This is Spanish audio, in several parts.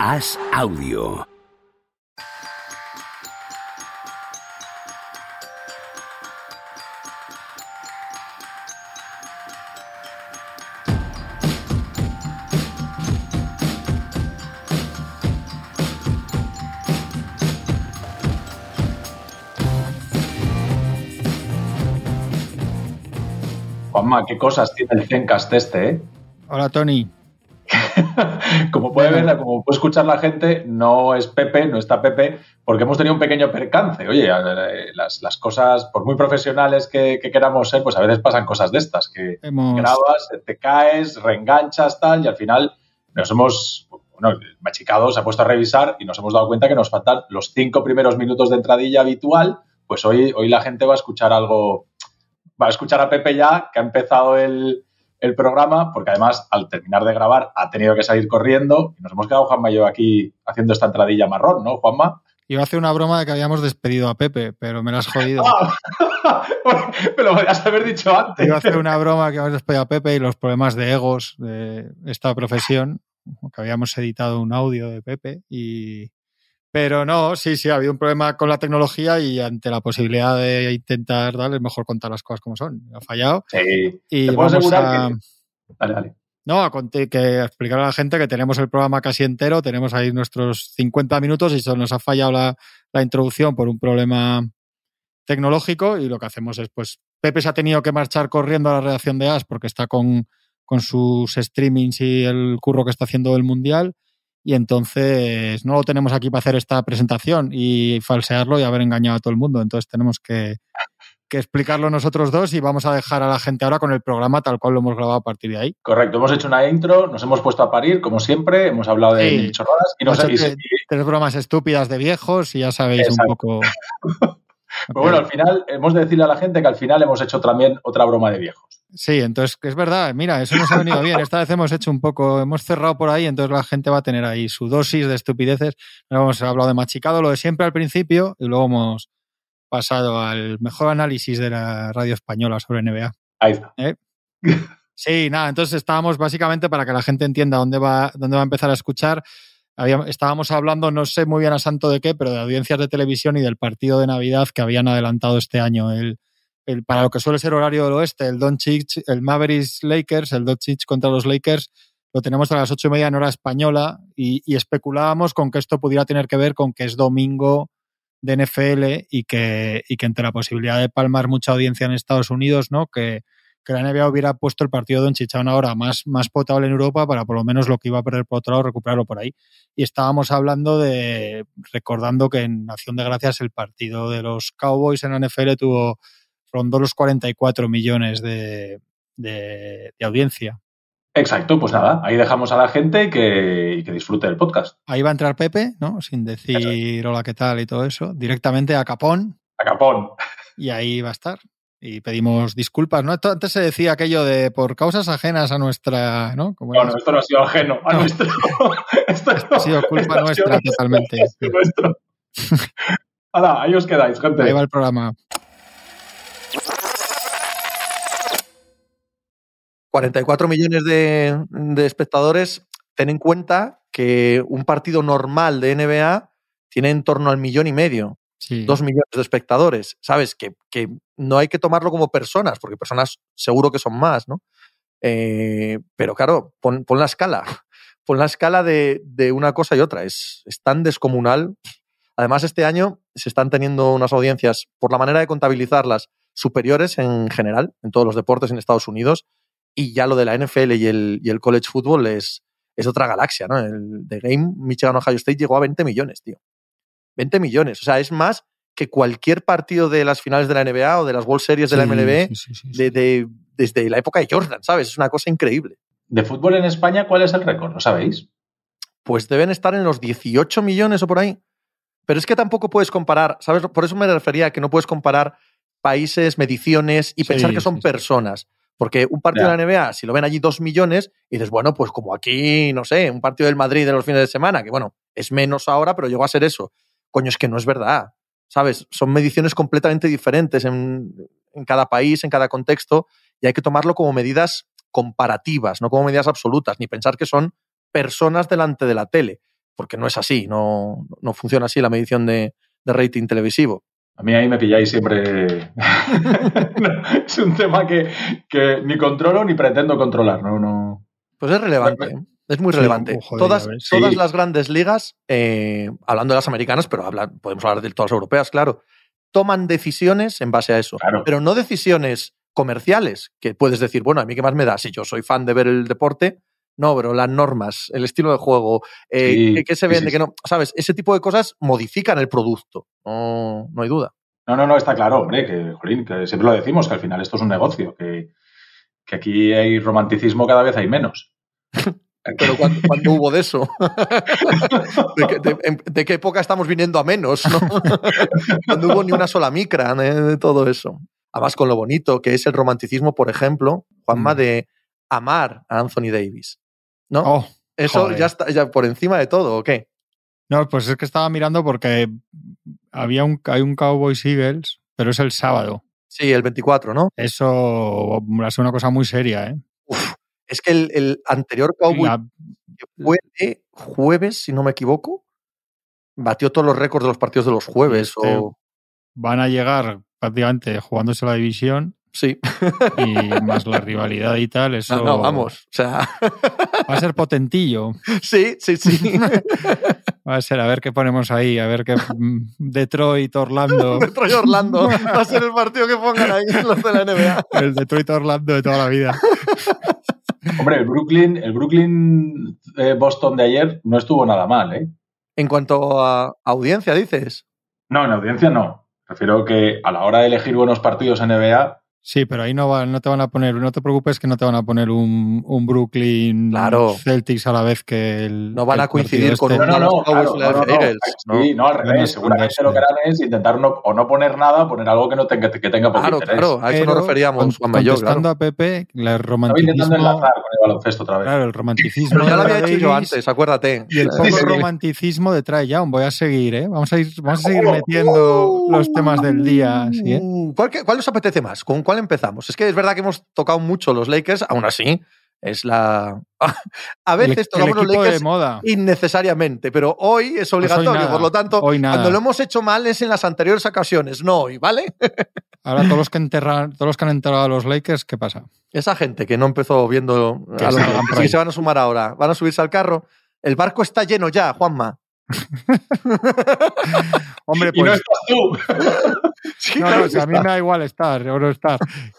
Haz audio. Juanma, qué cosas tiene el Zencast este, ¿eh? Hola, Tony. como puede ver, como puede escuchar la gente, no es Pepe, no está Pepe, porque hemos tenido un pequeño percance. Oye, eh, las, las cosas, por muy profesionales que, que, queramos ser, pues a veces pasan cosas de estas, que Hemos- grabas, te caes, reenganchas, tal, y al final nos hemos, bueno, machicado se ha puesto a revisar y nos hemos dado cuenta que nos faltan los cinco primeros minutos de entradilla habitual, pues hoy, hoy la gente va a escuchar algo, va a escuchar a Pepe ya, que ha empezado el, el programa, porque además al terminar de grabar ha tenido que salir corriendo y nos hemos quedado Juanma y yo aquí haciendo esta entradilla marrón, ¿no, Juanma? Iba a hacer una broma de que habíamos despedido a Pepe, pero me la has jodido. Me lo podrías haber dicho antes. Iba a hacer una broma que habíamos despedido a Pepe y los problemas de egos de esta profesión, que habíamos editado un audio de Pepe y... Pero no, sí, sí, ha habido un problema con la tecnología y ante la posibilidad de intentar darle es mejor contar las cosas como son. Ha fallado Sí, y Te puedo vamos asegurar a... que-. No, a que explicar a la gente que tenemos el programa casi entero, tenemos ahí nuestros 50 minutos y se nos ha fallado la, la introducción por un problema tecnológico y lo que hacemos es, pues, Pepe se ha tenido que marchar corriendo a la redacción de AS porque está con, con sus streamings y el curro que está haciendo el Mundial y entonces no lo tenemos aquí para hacer esta presentación y falsearlo y haber engañado a todo el mundo. Entonces tenemos que, que explicarlo nosotros dos y vamos a dejar a la gente ahora con el programa tal cual lo hemos grabado a partir de ahí. Correcto, hemos hecho una intro, nos hemos puesto a parir, como siempre, hemos hablado de Sí. chorradas y, nos, Hemos hecho y- tres bromas estúpidas de viejos y ya sabéis Exacto. un poco. pues bueno, al final hemos de decirle a la gente que al final hemos hecho también otra broma de viejos. Sí, entonces es verdad, mira, eso nos ha venido bien. Esta vez hemos hecho un poco, hemos cerrado por ahí, entonces la gente va a tener ahí su dosis de estupideces. Hemos hablado de machicado, lo de siempre al principio, y luego hemos pasado al mejor análisis de la radio española sobre NBA. Ahí está. Sí, nada, entonces estábamos básicamente para que la gente entienda dónde va, dónde va a empezar a escuchar. Había- estábamos hablando, no sé muy bien a santo de qué, pero de audiencias de televisión y del partido de Navidad que habían adelantado este año. El, para lo que suele ser horario del oeste, el Doncic, el Mavericks Lakers, el Doncic contra los Lakers, lo tenemos a las ocho y media en hora española y, especulábamos con que esto pudiera tener que ver con que es domingo de NFL y que, entre la posibilidad de palmar mucha audiencia en Estados Unidos, ¿no? Que, la NBA hubiera puesto el partido de Doncic a una hora más, más potable en Europa para por lo menos lo que iba a perder por otro lado recuperarlo por ahí. Y estábamos hablando de, recordando que en Acción de Gracias el partido de los Cowboys en la NFL tuvo, rondó los 44 millones de, de, de audiencia. Exacto, pues nada, ahí dejamos a la gente que, que disfrute del podcast. Ahí va a entrar Pepe, ¿no? Sin decir hola, ¿qué tal? y todo eso, directamente a Capón A capón. y ahí va a estar. Y pedimos disculpas, ¿no? Antes se decía aquello de por causas ajenas a nuestra, ¿no? Como No, era- no, esto no ha sido ajeno a No. nuestro. Esto no- ha sido culpa nuestra totalmente. nuestro. Hala, ahí os quedáis, gente. Ahí va el programa. 44 millones de, de espectadores, ten en cuenta que un partido normal de NBA tiene en torno al millón y medio, Sí. dos millones de espectadores. Sabes que, que no hay que tomarlo como personas, porque personas seguro que son más, ¿no? Eh, pero claro, pon, pon la escala, pon la escala de, de una cosa y otra. Es, es tan descomunal. Además, este año se están teniendo unas audiencias, por la manera de contabilizarlas, superiores en general, en todos los deportes en Estados Unidos. Y ya lo de la NFL y el, y el college football es, es otra galaxia, ¿no? El de Game Michigan-Ohio State llegó a 20 millones, tío. 20 millones. O sea, es más que cualquier partido de las finales de la NBA o de las World Series de la MLB sí, sí, sí, sí. de- de- desde la época de Jordan, ¿sabes? Es una cosa increíble. De fútbol en España, ¿cuál es el récord? ¿Lo sabéis? Pues deben estar en los 18 millones o por ahí. Pero es que tampoco puedes comparar, ¿sabes? Por eso me refería a que no puedes comparar países, mediciones y Sí, pensar que son sí, sí. personas. Porque un partido de la NBA, si lo ven allí dos millones, y dices, bueno, pues como aquí, no sé, un partido del Madrid de los fines de semana, que bueno, es menos ahora, pero llegó a ser eso. Coño, es que no es verdad. ¿Sabes? Son mediciones completamente diferentes en, en cada país, en cada contexto, y hay que tomarlo como medidas comparativas, no como medidas absolutas, ni pensar que son personas delante de la tele. porque no es así, no, no funciona así la medición de, de rating televisivo. A mí ahí me pilláis siempre. es un tema que, que, ni controlo ni pretendo controlar. No, no... Pues es relevante. ¿eh? Es muy relevante. Joder, todas, todas las grandes ligas, eh, hablando de las americanas, pero podemos hablar de todas las europeas, claro, toman decisiones en base a eso. Claro. Pero no decisiones comerciales, que puedes decir, bueno, a mí qué más me da si yo soy fan de ver el deporte. No, pero las normas, el estilo de juego, eh, Sí, qué, qué se vende, sí, qué no. ¿Sabes? Ese tipo de cosas modifican el producto. No, no hay duda. No, no, no, está claro, hombre, que, jolín, que siempre lo decimos, que al final esto es un negocio, que, que aquí hay romanticismo cada vez hay menos. Pero cuando, cuando hubo de eso? ¿De qué, de- qué época estamos viniendo a menos? ¿no? Cuando hubo ni una sola micra ¿eh? de todo eso. Además, con lo bonito que es el romanticismo, por ejemplo, Juanma, Mm. de amar a Anthony Davis. ¿No? Oh, eso joder. ya está ya por encima de todo, ¿o qué? no, pues es que estaba mirando porque había un, hay un Cowboys Eagles, pero es el sábado. Sí, el 24, ¿no? Eso es una cosa muy seria, ¿eh? Es que el, el anterior Cowboy La- que fue de jueves, si no me equivoco, batió todos los récords de los partidos de los jueves. Este- O... van a llegar prácticamente jugándose la división Sí, y más la rivalidad y tal, eso no, no, vamos. O sea, va a ser potentillo. sí, sí, sí. Va a ser, a ver qué ponemos ahí, a ver qué mm, Detroit, Orlando, Detroit Orlando va a ser el partido que pongan ahí los de la NBA. el Detroit Orlando de toda la vida. Hombre, el Brooklyn, el Brooklyn eh, Boston de ayer no estuvo nada mal, ¿eh? En cuanto a audiencia, dices. No, en audiencia no. Prefiero que a la hora de elegir buenos partidos en NBA, Sí, pero ahí no, va, no te van a poner, no te preocupes que no te van a poner un, un Brooklyn Claro. Celtics a la vez que el. No van el a coincidir partido con este. No, no, no, claro, no, no, no. Eagles, ¿no? Sí, no, al No, no, revés. Seguramente no, lo que harán es intentar no, o no poner nada, poner algo que no tenga, que tenga poco Claro, interés. claro, a eso nos referíamos, con- Juanma y yo, contestando claro. a Pepe, el Estaba intentando romanticismo. enlazar con el baloncesto otra vez. Claro, el romanticismo. Pero ya lo había hecho yo antes, acuérdate. Y el Sí, poco sí. romanticismo de Trae Young. Voy a seguir, ¿eh? Vamos a, ir, vamos a seguir metiendo los temas del día. ¿sí, eh? Uh, ¿Cuál, que- cuál os apetece más? ¿Con cuál empezamos? Es que es verdad que hemos tocado mucho los Lakers, aún así, es la. A veces el tocamos los Lakers de moda. innecesariamente, pero hoy es obligatorio, nada, por lo tanto, cuando lo hemos hecho mal es en las anteriores ocasiones, no hoy, ¿vale? Ahora todos los que enterran, todos los que han enterrado a los Lakers, ¿qué pasa? Esa gente que no empezó viendo Que a los ahí. se van a sumar ahora, van a subirse al carro. El barco está lleno ya, Juanma. Hombre, Y no pues. estás tú. Sí, No, no, a mí me da igual estar o no estar.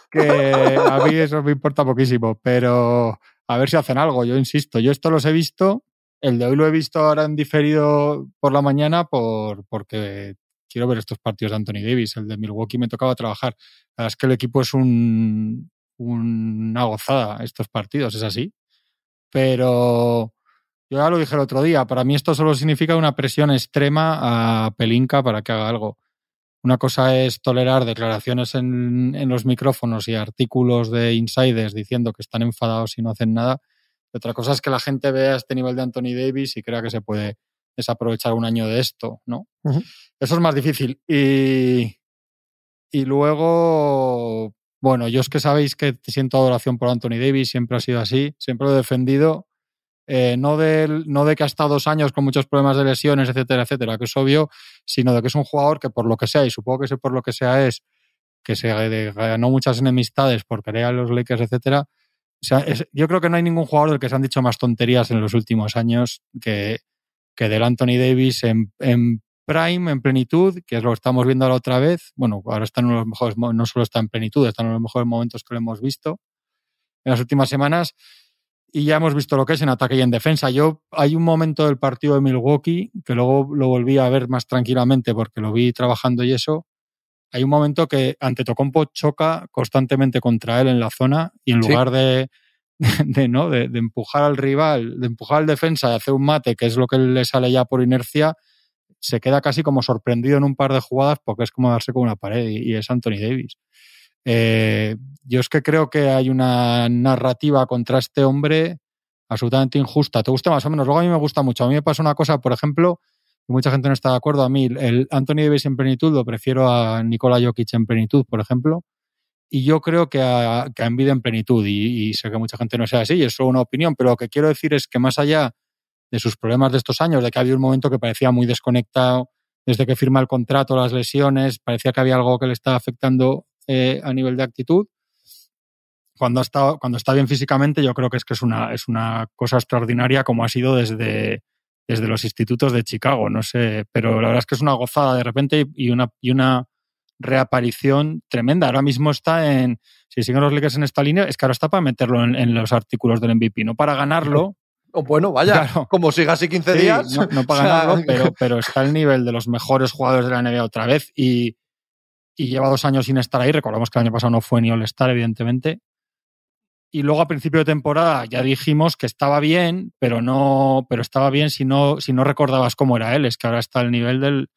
Que a mí eso me importa poquísimo. Pero a ver si hacen algo. Yo insisto, yo esto los he visto. El de hoy lo he visto ahora en diferido por la mañana por, porque quiero ver estos partidos de Anthony Davis. El de Milwaukee me tocaba trabajar. La verdad es que el equipo es un, una gozada estos partidos, es así. Pero yo ya lo dije el otro día, para mí esto solo significa una presión extrema a Pelinka para que haga algo. Una cosa es tolerar declaraciones en, en los micrófonos y artículos de insiders diciendo que están enfadados y no hacen nada. Y otra cosa es que la gente vea este nivel de Anthony Davis y crea que se puede desaprovechar un año de esto, ¿no? Eso es más difícil. Y, y luego, bueno, yo es que sabéis que siento adoración por Anthony Davis, siempre ha sido así, siempre lo he defendido. Eh, no, del- no de que ha estado dos años con muchos problemas de lesiones, etcétera, etcétera, que es obvio, sino de que es un jugador que por lo que sea, y supongo que ese por lo que sea es que se de- ganó muchas enemistades por querer a los Lakers, etcétera. O sea, yo creo que no hay ningún jugador del que se han dicho más tonterías en los últimos años que, que del Anthony Davis en, en prime, en plenitud, que lo estamos viendo ahora otra vez. Bueno, ahora está en uno de los mejores, no solo está en plenitud, está en uno de los mejores momentos que lo hemos visto en las últimas semanas. Y ya hemos visto lo que es en ataque y en defensa. Yo hay un momento del partido de Milwaukee que luego lo volví a ver más tranquilamente porque lo vi trabajando y eso. Hay un momento que Antetokounmpo choca constantemente contra él en la zona y en Sí. lugar de, de, ¿no? de, de empujar al rival, de empujar al defensa y hacer un mate, que es lo que le sale ya por inercia, se queda casi como sorprendido en un par de jugadas porque es como darse con una pared y, y es Anthony Davis. Eh, yo es que creo que hay una narrativa contra este hombre absolutamente injusta. Te gusta más o menos. Luego a mí me gusta mucho. A mí me pasa una cosa, por ejemplo, que mucha gente no está de acuerdo. A mí el Anthony Davis en plenitud lo prefiero a Nikola Jokic en plenitud, por ejemplo. Y yo creo que a, que a Embiid en plenitud. Y, y sé que mucha gente no sea así, y es solo una opinión. Pero lo que quiero decir es que más allá de sus problemas de estos años, de que había un momento que parecía muy desconectado desde que firma el contrato, las lesiones, parecía que había algo que le estaba afectando eh, a nivel de actitud. Cuando está, cuando está bien físicamente, yo creo que es que es una, es una cosa extraordinaria como ha sido desde, desde los institutos de Chicago, no sé, pero la verdad es que es una gozada de repente y una, y una reaparición tremenda. Ahora mismo está en, si siguen los Lakers en esta línea, es que ahora está para meterlo en, los artículos del MVP, no para ganarlo. Oh, bueno, vaya, como siga así 15 días. No, para ganarlo, pero, pero está al nivel de los mejores jugadores de la NBA otra vez y, y lleva dos años sin estar ahí. Recordemos que el año pasado no fue ni All-Star, evidentemente. Y luego a principio de temporada ya dijimos que estaba bien, pero no, pero estaba bien si no, si no recordabas cómo era él. Es que ahora está al nivel del,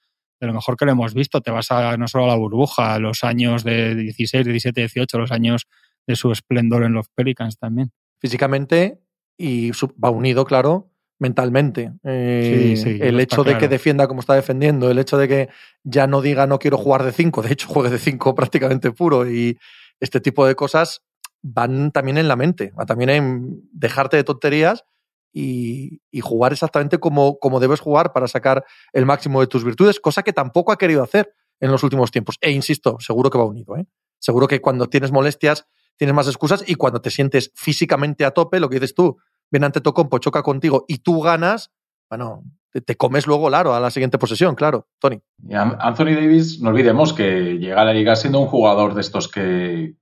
de lo mejor que lo hemos visto. Te vas a no solo a la burbuja, a los años de 16, 17, 18, los años de su esplendor en los Pelicans también. Físicamente y va unido, claro, mentalmente. Eh, el hecho de que defienda como está defendiendo, el hecho de que ya no diga no quiero jugar de 5, de hecho juegue de 5 prácticamente puro y este tipo de cosas van también en la mente, va también en dejarte de tonterías y, jugar exactamente como, como debes jugar para sacar el máximo de tus virtudes, cosa que tampoco ha querido hacer en los últimos tiempos. E insisto, seguro que va unido. ¿eh? Seguro que cuando tienes molestias tienes más excusas y cuando te sientes físicamente a tope, lo que dices tú, viene ante Tocompo, choca contigo y tú ganas, bueno, te, comes luego Laro a la siguiente posesión, claro, Tony. Anthony Davis, no olvidemos que llega a la liga siendo un jugador de estos que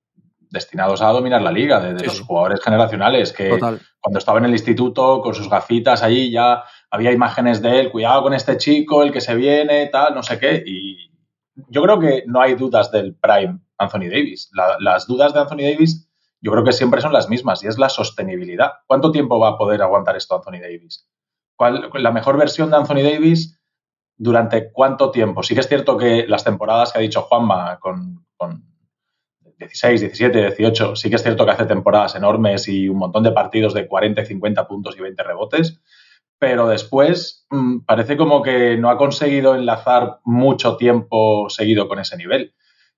destinados a dominar la liga, de, los jugadores generacionales, que cuando estaba en el instituto con sus gafitas allí ya había imágenes de él, cuidado con este chico, el que se viene, tal, no sé qué, y yo creo que no hay dudas del prime Anthony Davis. las dudas de Anthony Davis yo creo que siempre son las mismas y es la sostenibilidad. ¿Cuánto tiempo va a poder aguantar esto Anthony Davis? ¿Cuál, la mejor versión de Anthony Davis durante cuánto tiempo? Sí que es cierto que las temporadas que ha dicho Juanma con, 16, 17, 18, sí que es cierto que hace temporadas enormes y un montón de partidos de 40, 50 puntos y 20 rebotes, pero después mm, parece como que no ha conseguido enlazar mucho tiempo seguido con ese nivel.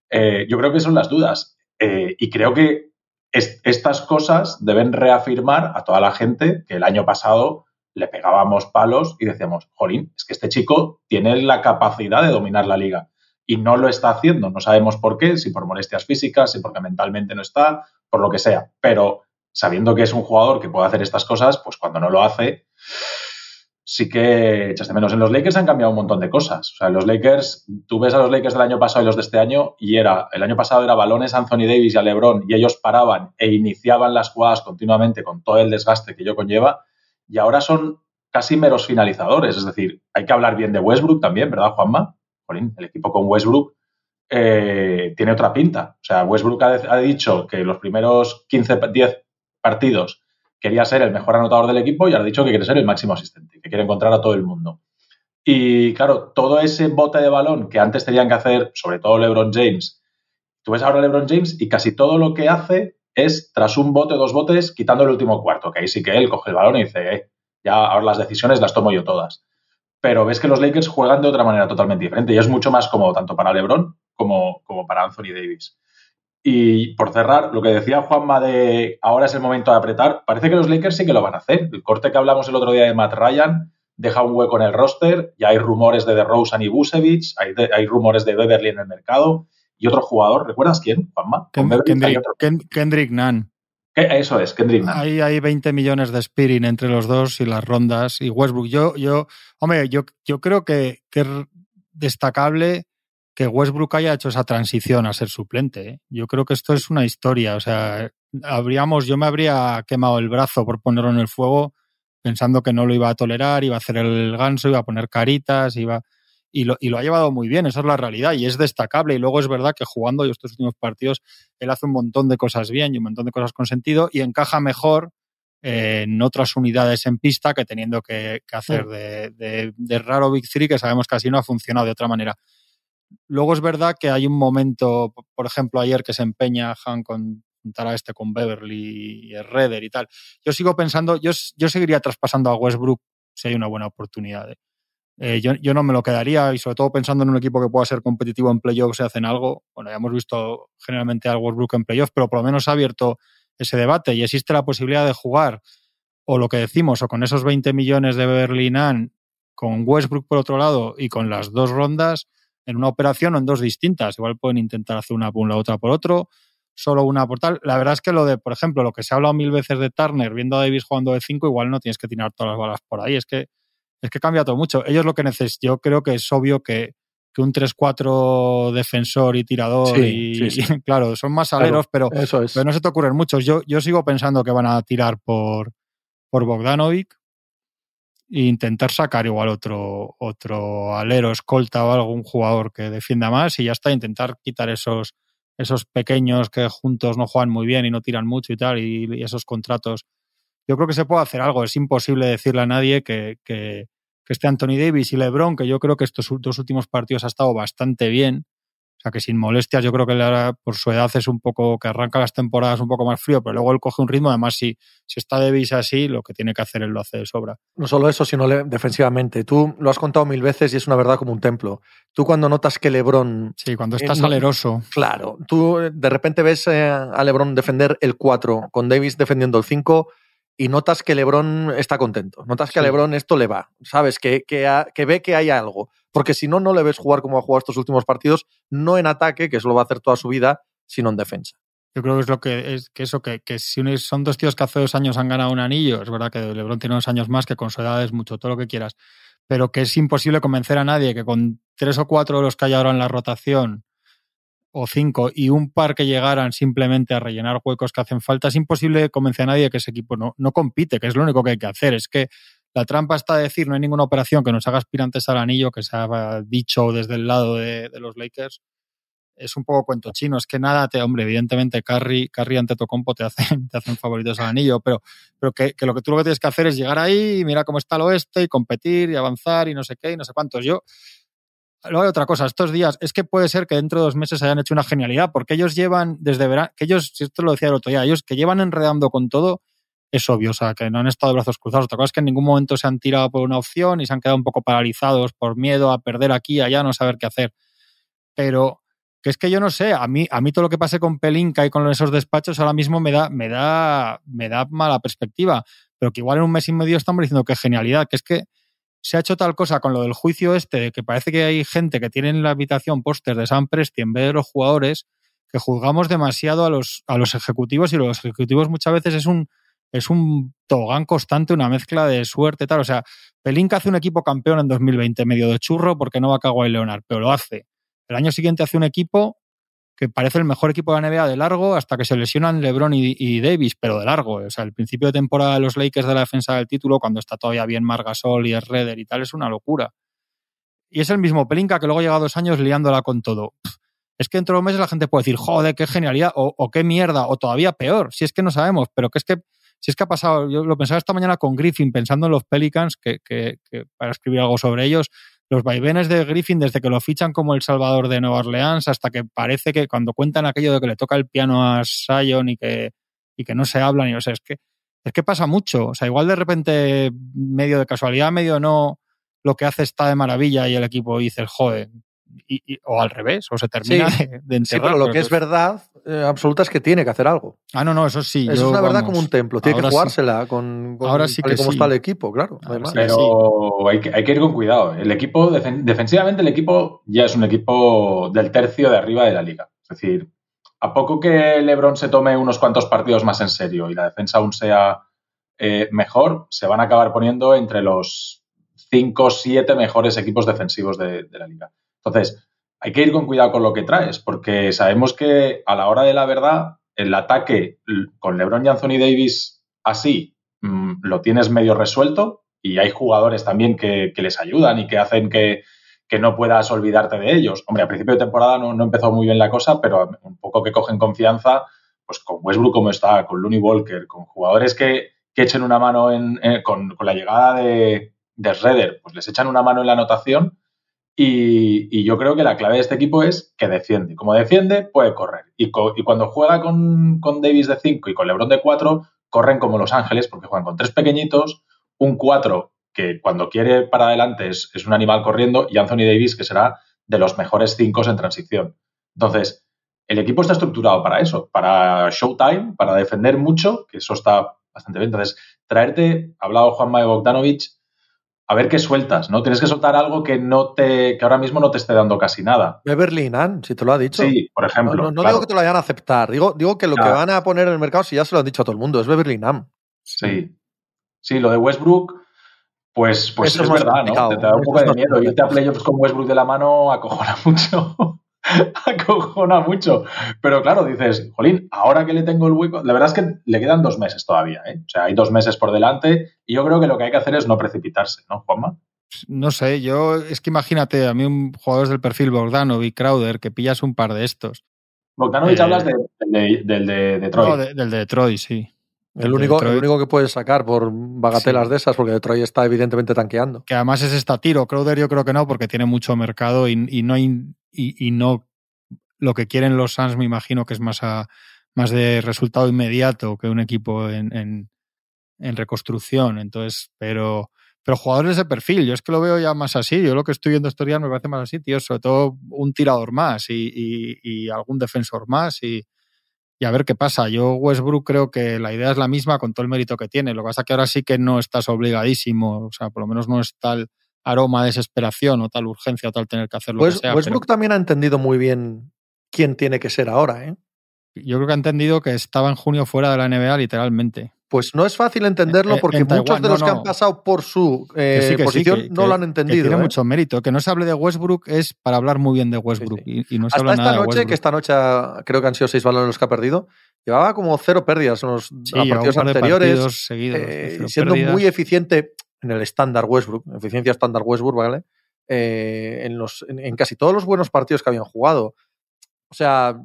Eh, yo creo que son las dudas eh, y creo que estas cosas deben reafirmar a toda la gente que el año pasado le pegábamos palos y decíamos, jolín, es que este chico tiene la capacidad de dominar la liga y no lo está haciendo. No sabemos por qué, si por molestias físicas, si porque mentalmente no está, por lo que sea. Pero sabiendo que es un jugador que puede hacer estas cosas, pues cuando no lo hace, sí que echaste menos. En los Lakers han cambiado un montón de cosas. O sea, los Lakers, tú ves a los Lakers del año pasado y los de este año, y era, el año pasado era balones Anthony Davis y a LeBron, y ellos paraban e iniciaban las jugadas continuamente con todo el desgaste que ello conlleva, y ahora son casi meros finalizadores. Es decir, hay que hablar bien de Westbrook también, ¿verdad, Juanma? el equipo con Westbrook eh, tiene otra pinta. O sea, Westbrook ha, ha dicho que los primeros 15, 10 partidos quería ser el mejor anotador del equipo y ahora ha dicho que quiere ser el máximo asistente, que quiere encontrar a todo el mundo. Y claro, todo ese bote de balón que antes tenían que hacer, sobre todo LeBron James, tú ves ahora LeBron James y casi todo lo que hace es tras un bote dos botes quitando el último cuarto, que ahí sí que él coge el balón y dice, eh, ya ahora las decisiones las tomo yo todas. Pero ves que los Lakers juegan de otra manera totalmente diferente y es mucho más cómodo tanto para LeBron como, como para Anthony Davis. Y por cerrar, lo que decía Juanma de ahora es el momento de apretar, parece que los Lakers sí que lo van a hacer. El corte que hablamos el otro día de Matt Ryan deja un hueco en el roster, ya hay rumores de DeRozan y Busevich, hay, hay rumores de Beverly en el mercado y otro jugador, ¿recuerdas quién, Juanma? Kendrick, Nunn. Eso es, Kendrick Nunn. Hay, hay 20 millones de Spirit entre los dos y las rondas y Westbrook. Yo, yo, hombre, yo, yo creo que, que es destacable que Westbrook haya hecho esa transición a ser suplente. ¿eh? Yo creo que esto es una historia. O sea, habríamos, yo me habría quemado el brazo por ponerlo en el fuego pensando que no lo iba a tolerar, iba a hacer el ganso, iba a poner caritas, iba. Y lo, y lo ha llevado muy bien, esa es la realidad y es destacable. Y luego es verdad que jugando estos últimos partidos, él hace un montón de cosas bien y un montón de cosas con sentido y encaja mejor en otras unidades en pista que teniendo que, hacer de, de, de, raro Big Three, que sabemos que así no ha funcionado de otra manera. Luego es verdad que hay un momento, por ejemplo, ayer que se empeña Han con juntar a este con Beverly y Redder y tal. Yo sigo pensando, yo, yo seguiría traspasando a Westbrook si hay una buena oportunidad. ¿eh? Eh, yo, yo, no me lo quedaría y sobre todo pensando en un equipo que pueda ser competitivo en playoffs si hacen algo. Bueno, ya hemos visto generalmente a Westbrook en playoffs, pero por lo menos ha abierto ese debate y existe la posibilidad de jugar o lo que decimos, o con esos 20 millones de Berlinán, con Westbrook por otro lado y con las dos rondas en una operación o en dos distintas. Igual pueden intentar hacer una por un la otra por otro, solo una por tal. La verdad es que lo de, por ejemplo, lo que se ha hablado mil veces de Turner viendo a Davis jugando de 5, igual no tienes que tirar todas las balas por ahí. Es que, es que cambia todo mucho. Ellos lo que necesitan, yo creo que es obvio que, que un 3-4 defensor y tirador y, claro, son más aleros, pero, pero, no se te ocurren muchos. Yo, yo sigo pensando que van a tirar por, por Bogdanovic e intentar sacar igual otro, otro alero, escolta o algún jugador que defienda más y ya está, intentar quitar esos, esos pequeños que juntos no juegan muy bien y no tiran mucho y tal, y, esos contratos. Yo creo que se puede hacer algo. Es imposible decirle a nadie que, que, que esté Anthony Davis y LeBron, que yo creo que estos dos últimos partidos ha estado bastante bien. O sea que sin molestias, yo creo que por su edad es un poco que arranca las temporadas un poco más frío, pero luego él coge un ritmo. Además, si, si está Davis así, lo que tiene que hacer él lo hace de sobra. No solo eso, sino defensivamente. Tú lo has contado mil veces y es una verdad como un templo. Tú cuando notas que LeBron. Sí, cuando está saleroso. Claro. Tú de repente ves eh, a LeBron defender el 4 con Davis defendiendo el 5 y notas que Lebron está contento. Notas que a Lebron esto le va, ¿sabes? Que, que, ve que hay algo. Porque si no, no le ves jugar como ha jugado estos últimos partidos, no en ataque, que eso lo va a hacer toda su vida, sino en defensa. Yo creo que es lo que es que eso, que, que si son dos tíos que hace dos años han ganado un anillo, es verdad que Lebron tiene dos años más, que con su edad es mucho, todo lo que quieras, pero que es imposible convencer a nadie que con tres o cuatro de los que hay ahora en la rotación o cinco y un par que llegaran simplemente a rellenar huecos que hacen falta, es imposible convencer a nadie que ese equipo no, no compite, que es lo único que hay que hacer. Es que la trampa está de decir no hay ninguna operación que nos haga aspirantes al anillo, que se ha dicho desde el lado de, los Lakers. Es un poco cuento chino, es que nada te, hombre, evidentemente Carry, Carry ante Tocompo te hacen, te hacen favoritos al anillo, pero, pero que, que, lo que tú lo que tienes que hacer es llegar ahí, y mira cómo está el oeste y competir y avanzar y no sé qué y no sé cuántos. Yo, Luego hay otra cosa, estos días es que puede ser que dentro de dos meses hayan hecho una genialidad, porque ellos llevan desde verano, que ellos, si esto lo decía el otro día, ellos que llevan enredando con todo, es obvio, o sea, que no han estado de brazos cruzados. Otra cosa es que en ningún momento se han tirado por una opción y se han quedado un poco paralizados por miedo a perder aquí, allá, no saber qué hacer. Pero que es que yo no sé, a mí, a mí todo lo que pase con Pelinka y con esos despachos ahora mismo me da, me da, me da mala perspectiva. Pero que igual en un mes y medio estamos diciendo que genialidad, que es que se ha hecho tal cosa con lo del juicio este, que parece que hay gente que tiene en la habitación póster de San Presti en vez de los jugadores, que juzgamos demasiado a los, a los ejecutivos y los ejecutivos muchas veces es un, es un togán constante, una mezcla de suerte, tal. O sea, Pelinka hace un equipo campeón en 2020, medio de churro, porque no va a Kawhi Leonard, pero lo hace. El año siguiente hace un equipo que parece el mejor equipo de la NBA de largo hasta que se lesionan LeBron y, Davis, pero de largo. O sea, el principio de temporada de los Lakers de la defensa del título, cuando está todavía bien Margasol y Redder y tal, es una locura. Y es el mismo Pelinka que luego lleva dos años liándola con todo. Es que dentro de dos meses la gente puede decir, joder, qué genialidad, o, qué mierda, o todavía peor, si es que no sabemos, pero que es que, si es que ha pasado, yo lo pensaba esta mañana con Griffin, pensando en los Pelicans, que para escribir algo sobre ellos, los vaivenes de Griffin desde que lo fichan como el salvador de Nueva Orleans hasta que parece que cuando cuentan aquello de que le toca el piano a Sion y que, y que no se hablan, y, o sea, es que, es que pasa mucho. O sea, igual de repente, medio de casualidad, medio no, lo que hace está de maravilla y el equipo dice, joder, y, o al revés, o se termina de, de Sí, pero lo que es verdad eh, absoluta es que tiene que hacer algo. Ah, no, no, eso sí. Eso es una verdad como un templo. Tiene que jugársela con, ahora sí que cómo está el equipo, claro. pero hay que, hay que, ir con cuidado. El equipo, defensivamente, el equipo ya es un equipo del tercio de arriba de la liga. Es decir, a poco que LeBron se tome unos cuantos partidos más en serio y la defensa aún sea eh, mejor, se van a acabar poniendo entre los 5 o 7 mejores equipos defensivos de la liga. Entonces, hay que ir con cuidado con lo que traes, porque sabemos que a la hora de la verdad, el ataque con LeBron y Anthony Davis así mm, lo tienes medio resuelto y hay jugadores también que, les ayudan y que hacen que, no puedas olvidarte de ellos. Hombre, a principio de temporada no, empezó muy bien la cosa, pero un poco que cogen confianza, pues con Westbrook como está, con Looney Walker, con jugadores que, echen una mano en, con, la llegada de, de Redder, pues les echan una mano en la anotación y, yo creo que la clave de este equipo es que defiende. Como defiende, puede correr. Y, cuando juega con, Davis de 5 y con LeBron de 4, corren como Los Ángeles, porque juegan con tres pequeñitos, un 4 que cuando quiere para adelante es, un animal corriendo, y Anthony Davis, que será de los mejores 5 en transición. Entonces, el equipo está estructurado para eso, para showtime, para defender mucho, que eso está bastante bien. Entonces, traerte, ha hablado Juanma de Bogdanovic, a ver qué sueltas, ¿no? Tienes que soltar algo que no te, que ahora mismo no te esté dando casi nada. Beverly Nan, si te lo ha dicho. Sí, por ejemplo. No, digo que te lo vayan a aceptar, digo, digo que lo que van a poner en el mercado, si ya se lo han dicho a todo el mundo, es Beverly Nam. Sí. Sí, lo de Westbrook, pues, pues es, verdad, ¿no? Te, da un poco de miedo. Irte a playoffs con Westbrook de la mano acojona mucho. acojona mucho. Pero claro, dices, jolín, ahora que le tengo el hueco, la verdad es que le quedan dos meses todavía, ¿eh? O sea, hay dos meses por delante y yo creo que lo que hay que hacer es no precipitarse, ¿no, Juanma? No sé, yo es que imagínate, a mí un jugador del perfil Bogdanovic, Crowder, que pillas un par de estos. Bogdanovic eh, hablas del de, Detroit. No, del de Detroit, sí. El único, el único que puedes sacar por bagatelas de esas, porque Detroit está evidentemente tanqueando. Que además es esta tiro. Crowder yo creo que no, porque tiene mucho mercado y, no, y, no lo que quieren los Suns, me imagino que es más, a, más de resultado inmediato que un equipo en, en, en, reconstrucción. Entonces, pero, pero jugadores de perfil, yo es que lo veo ya más así. Yo lo que estoy viendo estos días me parece más así, tío. Sobre todo un tirador más y, y algún defensor más y y a ver qué pasa. Yo Westbrook creo que la idea es la misma con todo el mérito que tiene. Lo que pasa es que ahora sí que no estás obligadísimo, o sea, por lo menos no es tal aroma de desesperación o tal urgencia o tal tener que hacer lo que sea. Westbrook también ha entendido muy bien quién tiene que ser ahora, ¿eh? Yo creo que ha entendido que estaba en junio fuera de la NBA literalmente. Pues no es fácil entenderlo porque muchos de los que han pasado por su eh, posición no lo han entendido. tiene ¿eh? mucho mérito. Que no se hable de Westbrook es para hablar muy bien de Westbrook. Y, no se Hasta esta noche, que esta noche creo que han sido seis balones los que ha perdido, llevaba como cero pérdidas en los partidos anteriores. Eh, siendo muy eficiente en el estándar Westbrook, eficiencia estándar Westbrook, ¿vale? en, los, en casi todos los buenos partidos que habían jugado. O sea,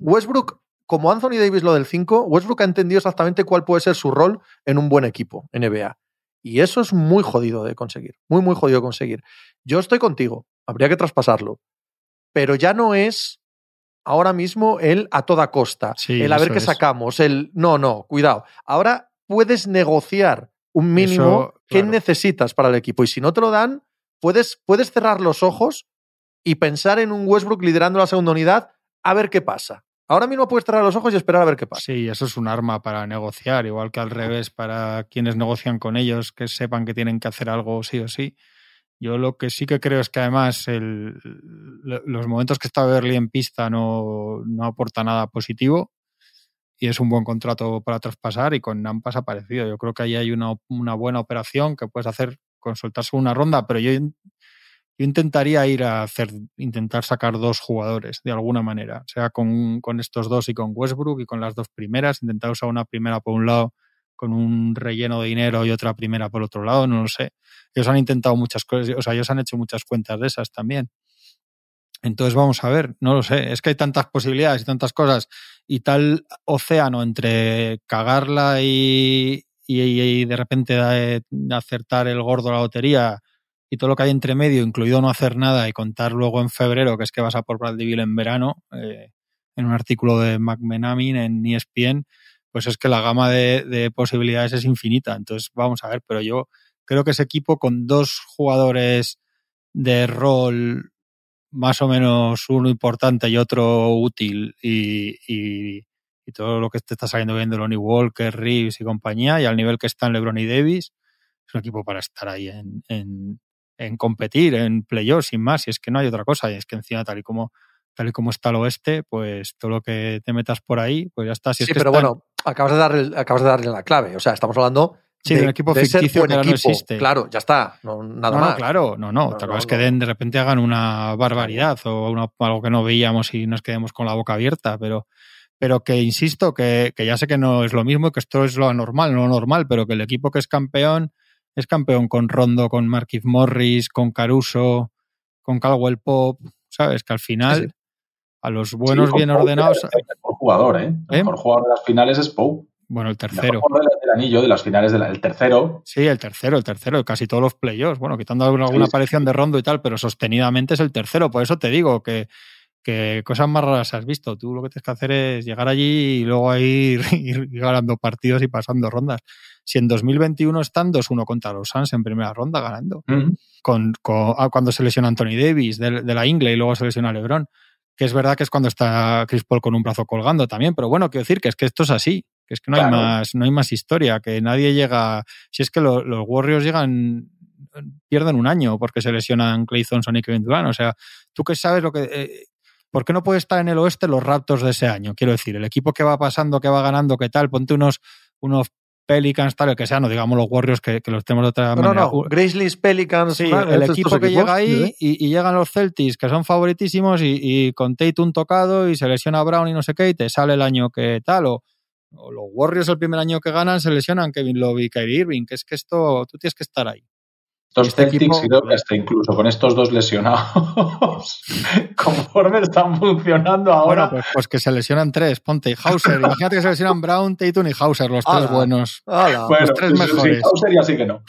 Westbrook como Anthony Davis lo del 5, Westbrook ha entendido exactamente cuál puede ser su rol en un buen equipo NBA. Y eso es muy jodido de conseguir, muy, muy jodido de conseguir. Yo estoy contigo, habría que traspasarlo, pero ya no es ahora mismo el a toda costa, el a ver qué sacamos, el no, no, cuidado. Ahora puedes negociar un mínimo que necesitas para el equipo y si no te lo dan, puedes, puedes cerrar los ojos y pensar en un Westbrook liderando la segunda unidad a ver qué pasa. Ahora mismo puedes cerrar los ojos y esperar a ver qué pasa. Sí, eso es un arma para negociar, igual que al revés para quienes negocian con ellos, que sepan que tienen que hacer algo sí o sí. Yo lo que sí que creo es que además el, los momentos que está Berly en pista no, no aporta nada positivo y es un buen contrato para traspasar y con Nampas ha aparecido. Yo creo que ahí hay una, una buena operación que puedes hacer con soltarse una ronda, pero yo yo intentaría ir a hacer, intentar sacar dos jugadores de alguna manera, sea con, con, estos dos y con Westbrook y con las dos primeras, intentar usar una primera por un lado con un relleno de dinero y otra primera por otro lado, no lo sé. Ellos han intentado muchas cosas, o sea, ellos han hecho muchas cuentas de esas también. Entonces vamos a ver, no lo sé, es que hay tantas posibilidades y tantas cosas y tal océano entre cagarla y, y, y de repente acertar el gordo la lotería y todo lo que hay entre medio, incluido no hacer nada y contar luego en febrero, que es que vas a por Bradley Bill en verano, eh, en un artículo de McMenamin en ESPN, pues es que la gama de, posibilidades es infinita. Entonces, vamos a ver, pero yo creo que ese equipo con dos jugadores de rol más o menos uno importante y otro útil y, todo lo que te está saliendo bien de Lonnie Walker, Reeves y compañía y al nivel que están LeBron y Davis, es un equipo para estar ahí en competir en playoffs sin más, y es que no hay otra cosa, y es que encima tal y como tal y como está el oeste, pues todo lo que te metas por ahí, pues ya está. sí, pero bueno, acabas de darle, acabas de darle la clave. O sea, estamos hablando Sí, de, un equipo ficticio que no existe. Claro, ya está, no, nada más. No, claro, no, no. Cosa es que de repente hagan una barbaridad o algo que no veíamos y nos quedemos con la boca abierta, pero, pero que insisto que, que, ya sé que no es lo mismo, que esto es lo anormal, no lo normal, pero que el equipo que es campeón es campeón con Rondo, con Marquis Morris, con Caruso, con Caldwell Pop, ¿sabes? Que al final, a los buenos bien ordenados. El mejor jugador, ¿eh? El ¿Eh? mejor jugador de las finales es Pope. Bueno, el tercero. El del anillo de las finales, del tercero. Sí, el tercero, el tercero, casi todos los playoffs. Bueno, quitando alguna, alguna aparición de Rondo y tal, pero sostenidamente es el tercero. Por eso te digo que, que cosas más raras has visto. Tú lo que tienes que hacer es llegar allí y luego ir, ganando partidos y pasando rondas. Si en 2021 están 2-1 contra los Suns en primera ronda ganando, con, ah, cuando se lesiona Anthony Davis de, la Ingle y luego se lesiona LeBron, que es verdad que es cuando está Chris Paul con un brazo colgando también, pero bueno, quiero decir que es que esto es así. Que es que no hay más, no hay más historia, que nadie llega. Si es que los Warriors llegan, pierden un año porque se lesionan Clay Thompson y Kevin Durant. O sea, tú que sabes lo que. Eh, ¿Por qué no puede estar en el oeste los Raptors de ese año? Quiero decir, el equipo que va pasando, que va ganando, qué tal, ponte unos, unos Pelicans, tal, el que sea, no digamos los Warriors que, los tenemos de otra manera. No, no, Grizzlies, Pelicans. Sí, el equipo que llega ahí y, llegan los Celtics, que son favoritísimos, y, y con Tatum tocado y se lesiona Brown y no sé qué, y te sale el año que tal, o, los Warriors el primer año que ganan se lesionan Kevin Love y Kyrie Irving, que es que esto, tú tienes que estar ahí. Estos este Celtics creo que hasta incluso con estos dos lesionados, conforme están funcionando ahora. Bueno, pues, pues, que se lesionan tres, ponte y Hauser. Imagínate que se lesionan Brown, Tatum y Hauser, los tres buenos. Bueno, los tres mejores. Hauser ya sí que no.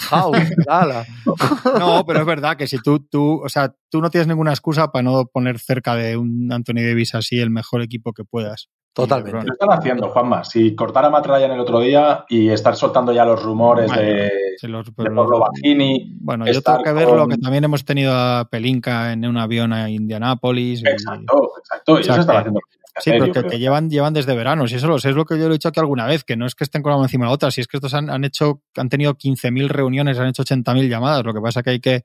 no, pero es verdad que si tú, tú, o sea, tú no tienes ninguna excusa para no poner cerca de un Anthony Davis así el mejor equipo que puedas. Totalmente. ¿Qué están haciendo, Juanma? Si cortara a en el otro día y estar soltando ya los rumores de, los, de Bueno, yo tengo que ver lo que también hemos tenido a Pelinka en un avión a Indianápolis. Exacto, exacto. Y eso están haciendo. Sí, pero que, llevan, llevan desde verano. Si eso lo sé, es lo que yo le he dicho aquí alguna vez, que no es que estén con una encima de la otra, si es que estos han, han hecho, han tenido 15.000 reuniones, han hecho 80.000 llamadas. Lo que pasa es que hay que,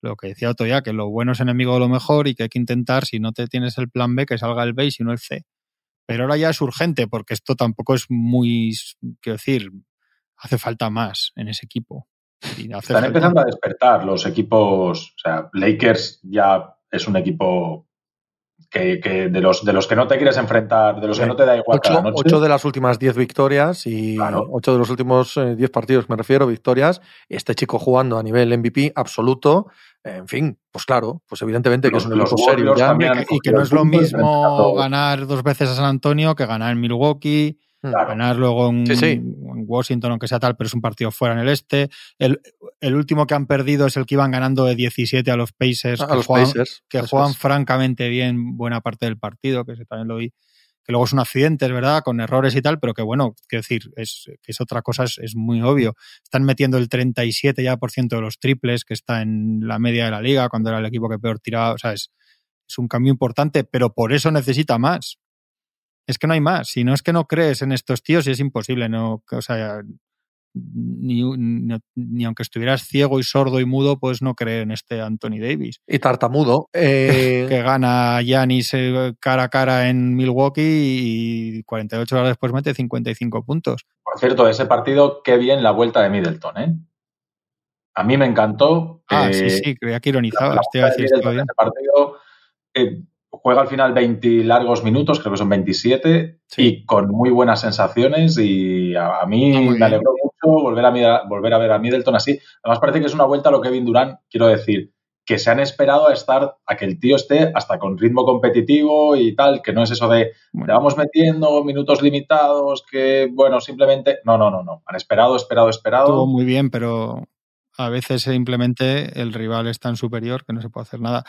lo que decía otro ya, que lo bueno es enemigo de lo mejor y que hay que intentar, si no te tienes el plan B, que salga el B y si no el C. Pero ahora ya es urgente porque esto tampoco es muy, quiero decir, hace falta más en ese equipo. Están empezando a despertar los equipos, o sea, Lakers ya es un equipo que, de, los, de los que no te quieres enfrentar, de los que no te da igual ocho, cada noche. Ocho de las últimas diez victorias y ocho de los últimos eh, diez partidos, me refiero, victorias. Este chico jugando a nivel MVP absoluto, en fin, pues claro, pues evidentemente que es un equipo serio y que no es lo mismo ganar dos veces a San Antonio que ganar en Milwaukee, ganar luego en, Washington, aunque sea tal, pero es un partido fuera en el este. El, último que han perdido es el que iban ganando de 17 a los Pacers, a que, los juegan, Pacers, que juegan francamente bien buena parte del partido, que también lo vi que luego es un accidente, es verdad, con errores y tal, pero que bueno, quiero decir, es, que es otra cosa, es, muy obvio. Están metiendo el 37 ya por ciento de los triples, que está en la media de la liga, cuando era el equipo que peor tiraba, o sea, es, es un cambio importante, pero por eso necesita más. Es que no hay más. Si no es que no crees en estos tíos, y es imposible, no, o sea, ni, ni, aunque estuvieras ciego y sordo y mudo, pues no creer en este Anthony Davis. Y tartamudo. Que, eh, gana Yanis eh, cara a cara en Milwaukee y 48 horas después mete 55 puntos. Por cierto, ese partido, qué bien la vuelta de Middleton, ¿eh? A mí me encantó. Ah, sí, sí, creía que ironizaba. Estoy Ese partido juega al final 20 largos minutos, creo que son 27, y con muy buenas sensaciones. Y a, mí me alegró mucho volver a, volver a ver a Middleton así. Además, parece que es una vuelta a lo que Kevin Durant, quiero decir, que se han esperado a estar, a que el tío esté hasta con ritmo competitivo y tal, que no es eso de le vamos metiendo minutos limitados, que bueno, simplemente. No, no, no, no. Han esperado, esperado, esperado. Estuvo muy bien, pero a veces simplemente el rival es tan superior que no se puede hacer nada.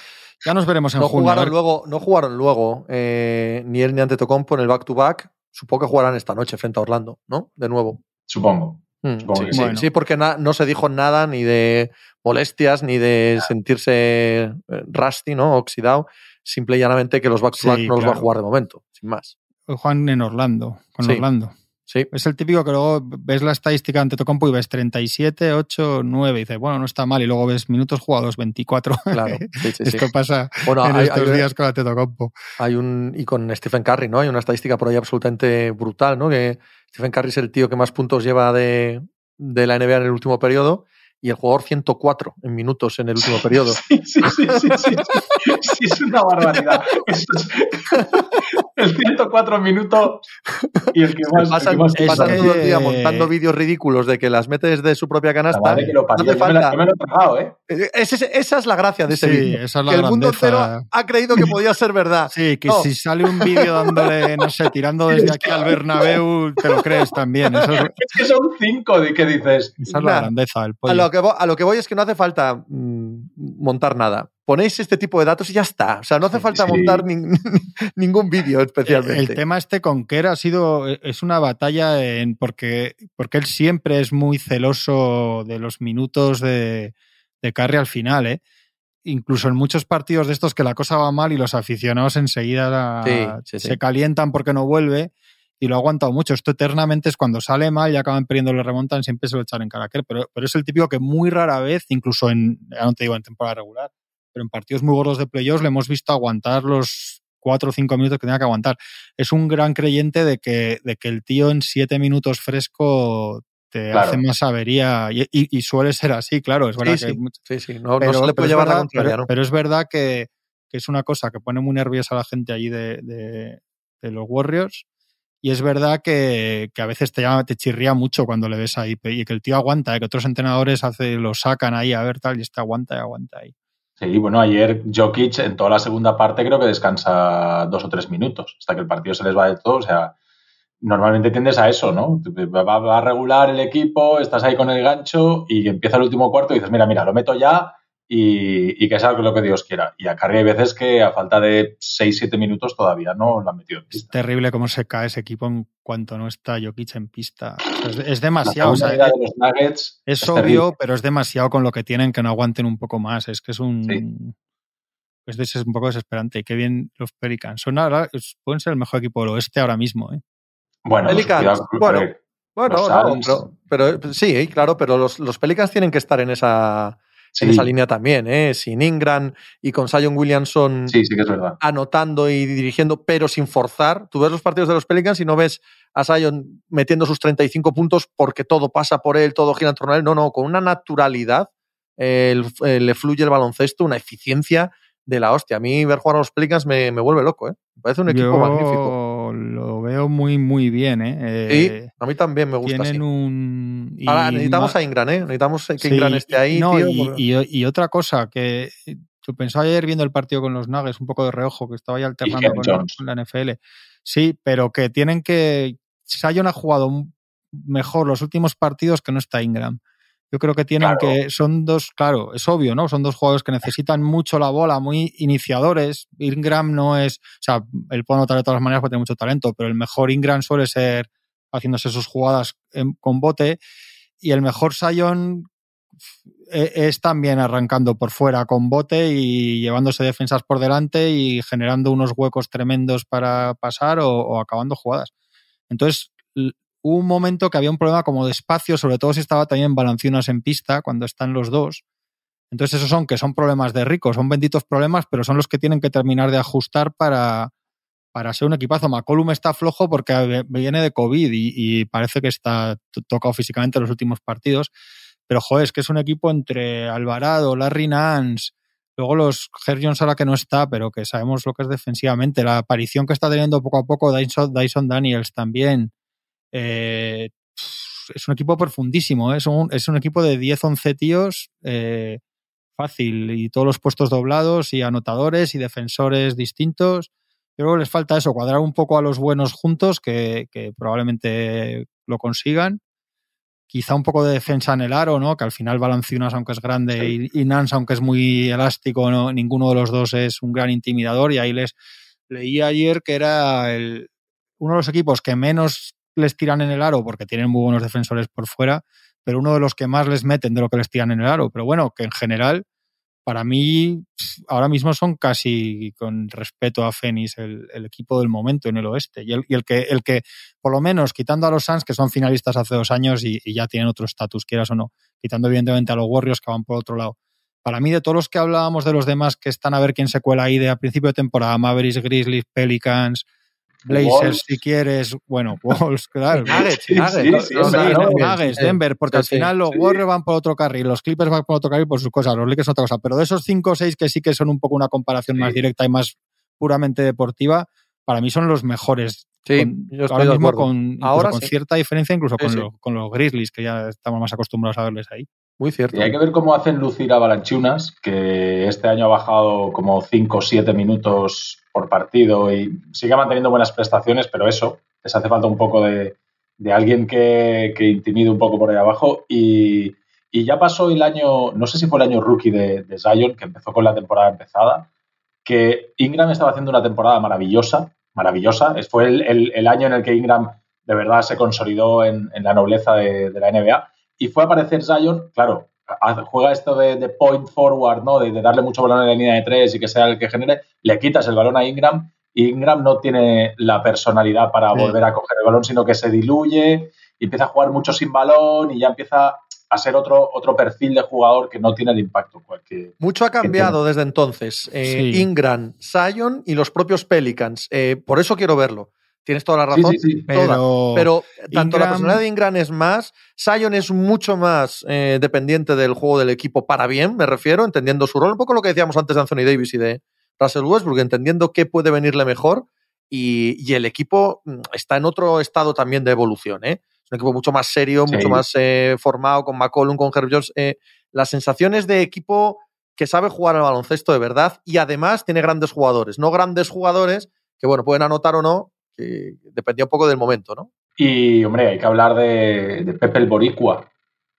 Ya nos veremos en no junio. Jugaron luego, no jugaron luego eh, ni él ni Antetokounmpo en el back-to-back. Supongo que jugarán esta noche frente a Orlando, ¿no? De nuevo. Supongo. Mm, sí, porque no se dijo nada ni de molestias ni de sentirse eh, rusty, ¿no? Oxidado. Simple y llanamente que los back-to-back no los va a jugar de momento, sin más. Juan en Orlando, con Orlando. Es el típico que luego ves la estadística ante Tocompo y ves 37, 8, 9 y dices, bueno, no está mal. Y luego ves minutos jugados 24. Claro, Esto pasa en estos días con Antetokounmpo. Hay un, y con Stephen Curry, ¿no? Hay una estadística por ahí absolutamente brutal, ¿no? Que Stephen Curry es el tío que más puntos lleva de, de la NBA en el último periodo y el jugador 104 en minutos en el último periodo. Sí, sí, sí, sí, sí, sí, es una barbaridad. el 104 minutos y el que más... Pasan, que todo el día montando vídeos ridículos de que las metes de su propia canasta. ¿eh? esa es la gracia de ese sí, vídeo. Esa es la que el mundo entero ha creído que podía ser verdad. Sí, que si sale un vídeo dándole, no sé, tirando desde aquí al Bernabéu, te lo crees también. es... que son cinco de que dices... Esa es la grandeza del pollo a lo que voy es que no hace falta mm, montar nada. Ponéis este tipo de datos y ya está. O sea, no hace falta montar ningún vídeo especialmente. El, tema este con Kerr ha sido, es una batalla en, porque, porque él siempre es muy celoso de los minutos de, de carry al final, ¿eh? incluso en muchos partidos de estos que la cosa va mal y los aficionados enseguida se calientan porque no vuelve y lo ha aguantado mucho. Esto eternamente es cuando sale mal y acaban perdiendo, le remontan, siempre se lo echan en cara pero, pero es el típico que muy rara vez, incluso en, ya no te digo en temporada regular, pero en partidos muy gordos de playoffs le hemos visto aguantar los cuatro o cinco minutos que tenga que aguantar. Es un gran creyente de que, de que el tío en siete minutos fresco te hace más avería y, suele ser así, claro. Es verdad sí, sí, sí, No, se le puede llevar la contraria, pero, es verdad que, es una cosa que pone muy nerviosa a la gente allí de, de los Warriors y es verdad que, a veces te, llama, te chirría mucho cuando le ves ahí y que el tío aguanta, ¿eh? que otros entrenadores hace, lo sacan ahí a ver tal y este aguanta y aguanta ahí. Sí, bueno, ayer Jokic en toda la segunda parte creo que descansa dos o tres minutos hasta que el partido se les va de todo. O sea, normalmente tiendes a eso, ¿no? Va, a regular el equipo, estás ahí con el gancho y empieza el último cuarto y dices, mira, mira, lo meto ya y, que salga lo que Dios quiera. Y a Carrie hay veces que a falta de 6-7 minutos todavía no lo han metido en pista. Es terrible cómo se cae ese equipo en cuanto no está Jokic en pista. es, demasiado. es, obvio, pero es demasiado con lo que tienen que no aguanten un poco más. Es que es un... Es, un poco desesperante. Y qué bien los Pelicans. Son ahora, pueden ser el mejor equipo del oeste ahora mismo. ¿eh? Bueno, Pelicans, bueno, bueno pero, sí, claro, pero los, los Pelicans tienen que estar en esa en esa línea también, ¿eh? sin Ingram y con Sion Williamson anotando y dirigiendo, pero sin forzar. Tú ves los partidos de los Pelicans y no ves a Sion metiendo sus 35 puntos porque todo pasa por él, todo gira en torno a él. No, no, con una naturalidad le fluye el baloncesto, una eficiencia de la hostia. A mí ver jugar a los Pelicans me, vuelve loco, ¿eh? Me parece un equipo magnífico. Lo veo muy, muy bien, ¿eh? sí, eh, a mí también me gusta. Tienen un. Ahora, necesitamos a Ingram, ¿eh? Necesitamos que Ingram esté ahí. y, otra cosa que yo pensaba ayer viendo el partido con los Nuggets, un poco de reojo, que estaba ya alternando con la, NFL. Sí, pero que tienen que. Sion ha jugado mejor los últimos partidos que no está Ingram. Yo creo que tienen que, son dos, claro, es obvio, ¿no? Son dos jugadores que necesitan mucho la bola, muy iniciadores. Ingram no es, o sea, él puede anotar de todas maneras porque tiene mucho talento, pero el mejor Ingram suele ser haciéndose sus jugadas con bote. Y el mejor Sion e, es también arrancando por fuera con bote y llevándose defensas por delante y generando unos huecos tremendos para pasar o, o acabando jugadas. Entonces, un momento que había un problema como de espacio, sobre todo si estaba también Balanciunas en pista, cuando están los dos. Entonces, esos son que son problemas de ricos, son benditos problemas, pero son los que tienen que terminar de ajustar para, para ser un equipazo. McCollum está flojo porque viene de COVID y, parece que está tocado físicamente en los últimos partidos. Pero, joder, es que es un equipo entre Alvarado, Larry Nance, luego los Jones ahora que no está, pero que sabemos lo que es defensivamente. La aparición que está teniendo poco a poco Dyson, Dyson Daniels también. Eh, es un equipo profundísimo, ¿eh? es, un, es un equipo de 10-11 tíos eh, fácil y todos los puestos doblados y anotadores y defensores distintos. Yo creo que les falta eso, cuadrar un poco a los buenos juntos, que, probablemente lo consigan. Quizá un poco de defensa en el aro, ¿no? Que al final Balanciunas, aunque es grande, y, Nance, aunque es muy elástico, ¿no? ninguno de los dos es un gran intimidador. Y ahí les leí ayer que era el, uno de los equipos que menos les tiran en el aro porque tienen muy buenos defensores por fuera, pero uno de los que más les meten de lo que les tiran en el aro. Pero bueno, que en general, para mí, ahora mismo son casi, con respeto a Fénix, el, equipo del momento en el oeste. Y el, y que, el que, por lo menos, quitando a los Suns, que son finalistas hace dos años y, ya tienen otro estatus, quieras o no, quitando evidentemente a los Warriors que van por otro lado. Para mí, de todos los que hablábamos de los demás que están a ver quién se cuela ahí de a principio de temporada, Mavericks, Grizzlies, Pelicans, Blazers, si quieres, bueno, Wolves, claro. Nuggets, Denver, porque al final los Warriors van por otro carril, los Clippers van por otro carril por sus cosas, los Lakers otra cosa, pero de esos 5 o 6 que sí que son un poco una comparación más directa y más puramente deportiva, para mí son los mejores. Sí, yo estoy ahora mismo con, ahora con cierta diferencia incluso con, con los Grizzlies, que ya estamos más acostumbrados a verles ahí. Muy cierto. Y hay que ver cómo hacen lucir a Balanchunas, que este año ha bajado como 5 o 7 minutos por partido y sigue manteniendo buenas prestaciones, pero eso, les hace falta un poco de, alguien que, que, intimide un poco por ahí abajo. Y, ya pasó el año, no sé si fue el año rookie de, de Zion, que empezó con la temporada empezada, que Ingram estaba haciendo una temporada maravillosa, maravillosa. Fue el, año en el que Ingram de verdad se consolidó en, la nobleza de, de la NBA y fue a aparecer Zion, claro, juega esto de, point forward, ¿no? De, darle mucho balón en la línea de tres y que sea el que genere, le quitas el balón a Ingram Ingram no tiene la personalidad para volver a coger el balón, sino que se diluye y empieza a jugar mucho sin balón y ya empieza a ser otro, otro perfil de jugador que no tiene el impacto. Que, Mucho ha cambiado desde entonces. Eh, Ingram, Zion y los propios Pelicans. Eh, por eso quiero verlo. Tienes toda la razón. Pero, tanto la personalidad de Ingram es más, Zion es mucho más eh, dependiente del juego del equipo para bien, me refiero, entendiendo su rol. Un poco lo que decíamos antes de Anthony Davis y de Russell Westbrook, entendiendo qué puede venirle mejor. Y, el equipo mm, está en otro estado también de evolución. ¿eh? Es un equipo mucho más serio, mucho más eh, formado, con McCollum, con Herb Jones. las sensaciones de equipo que sabe jugar al baloncesto de verdad y además tiene grandes jugadores. No grandes jugadores que, bueno, pueden anotar o no, que dependía un poco del momento, ¿no? Y, hombre, hay que hablar de, Pepe el Boricua,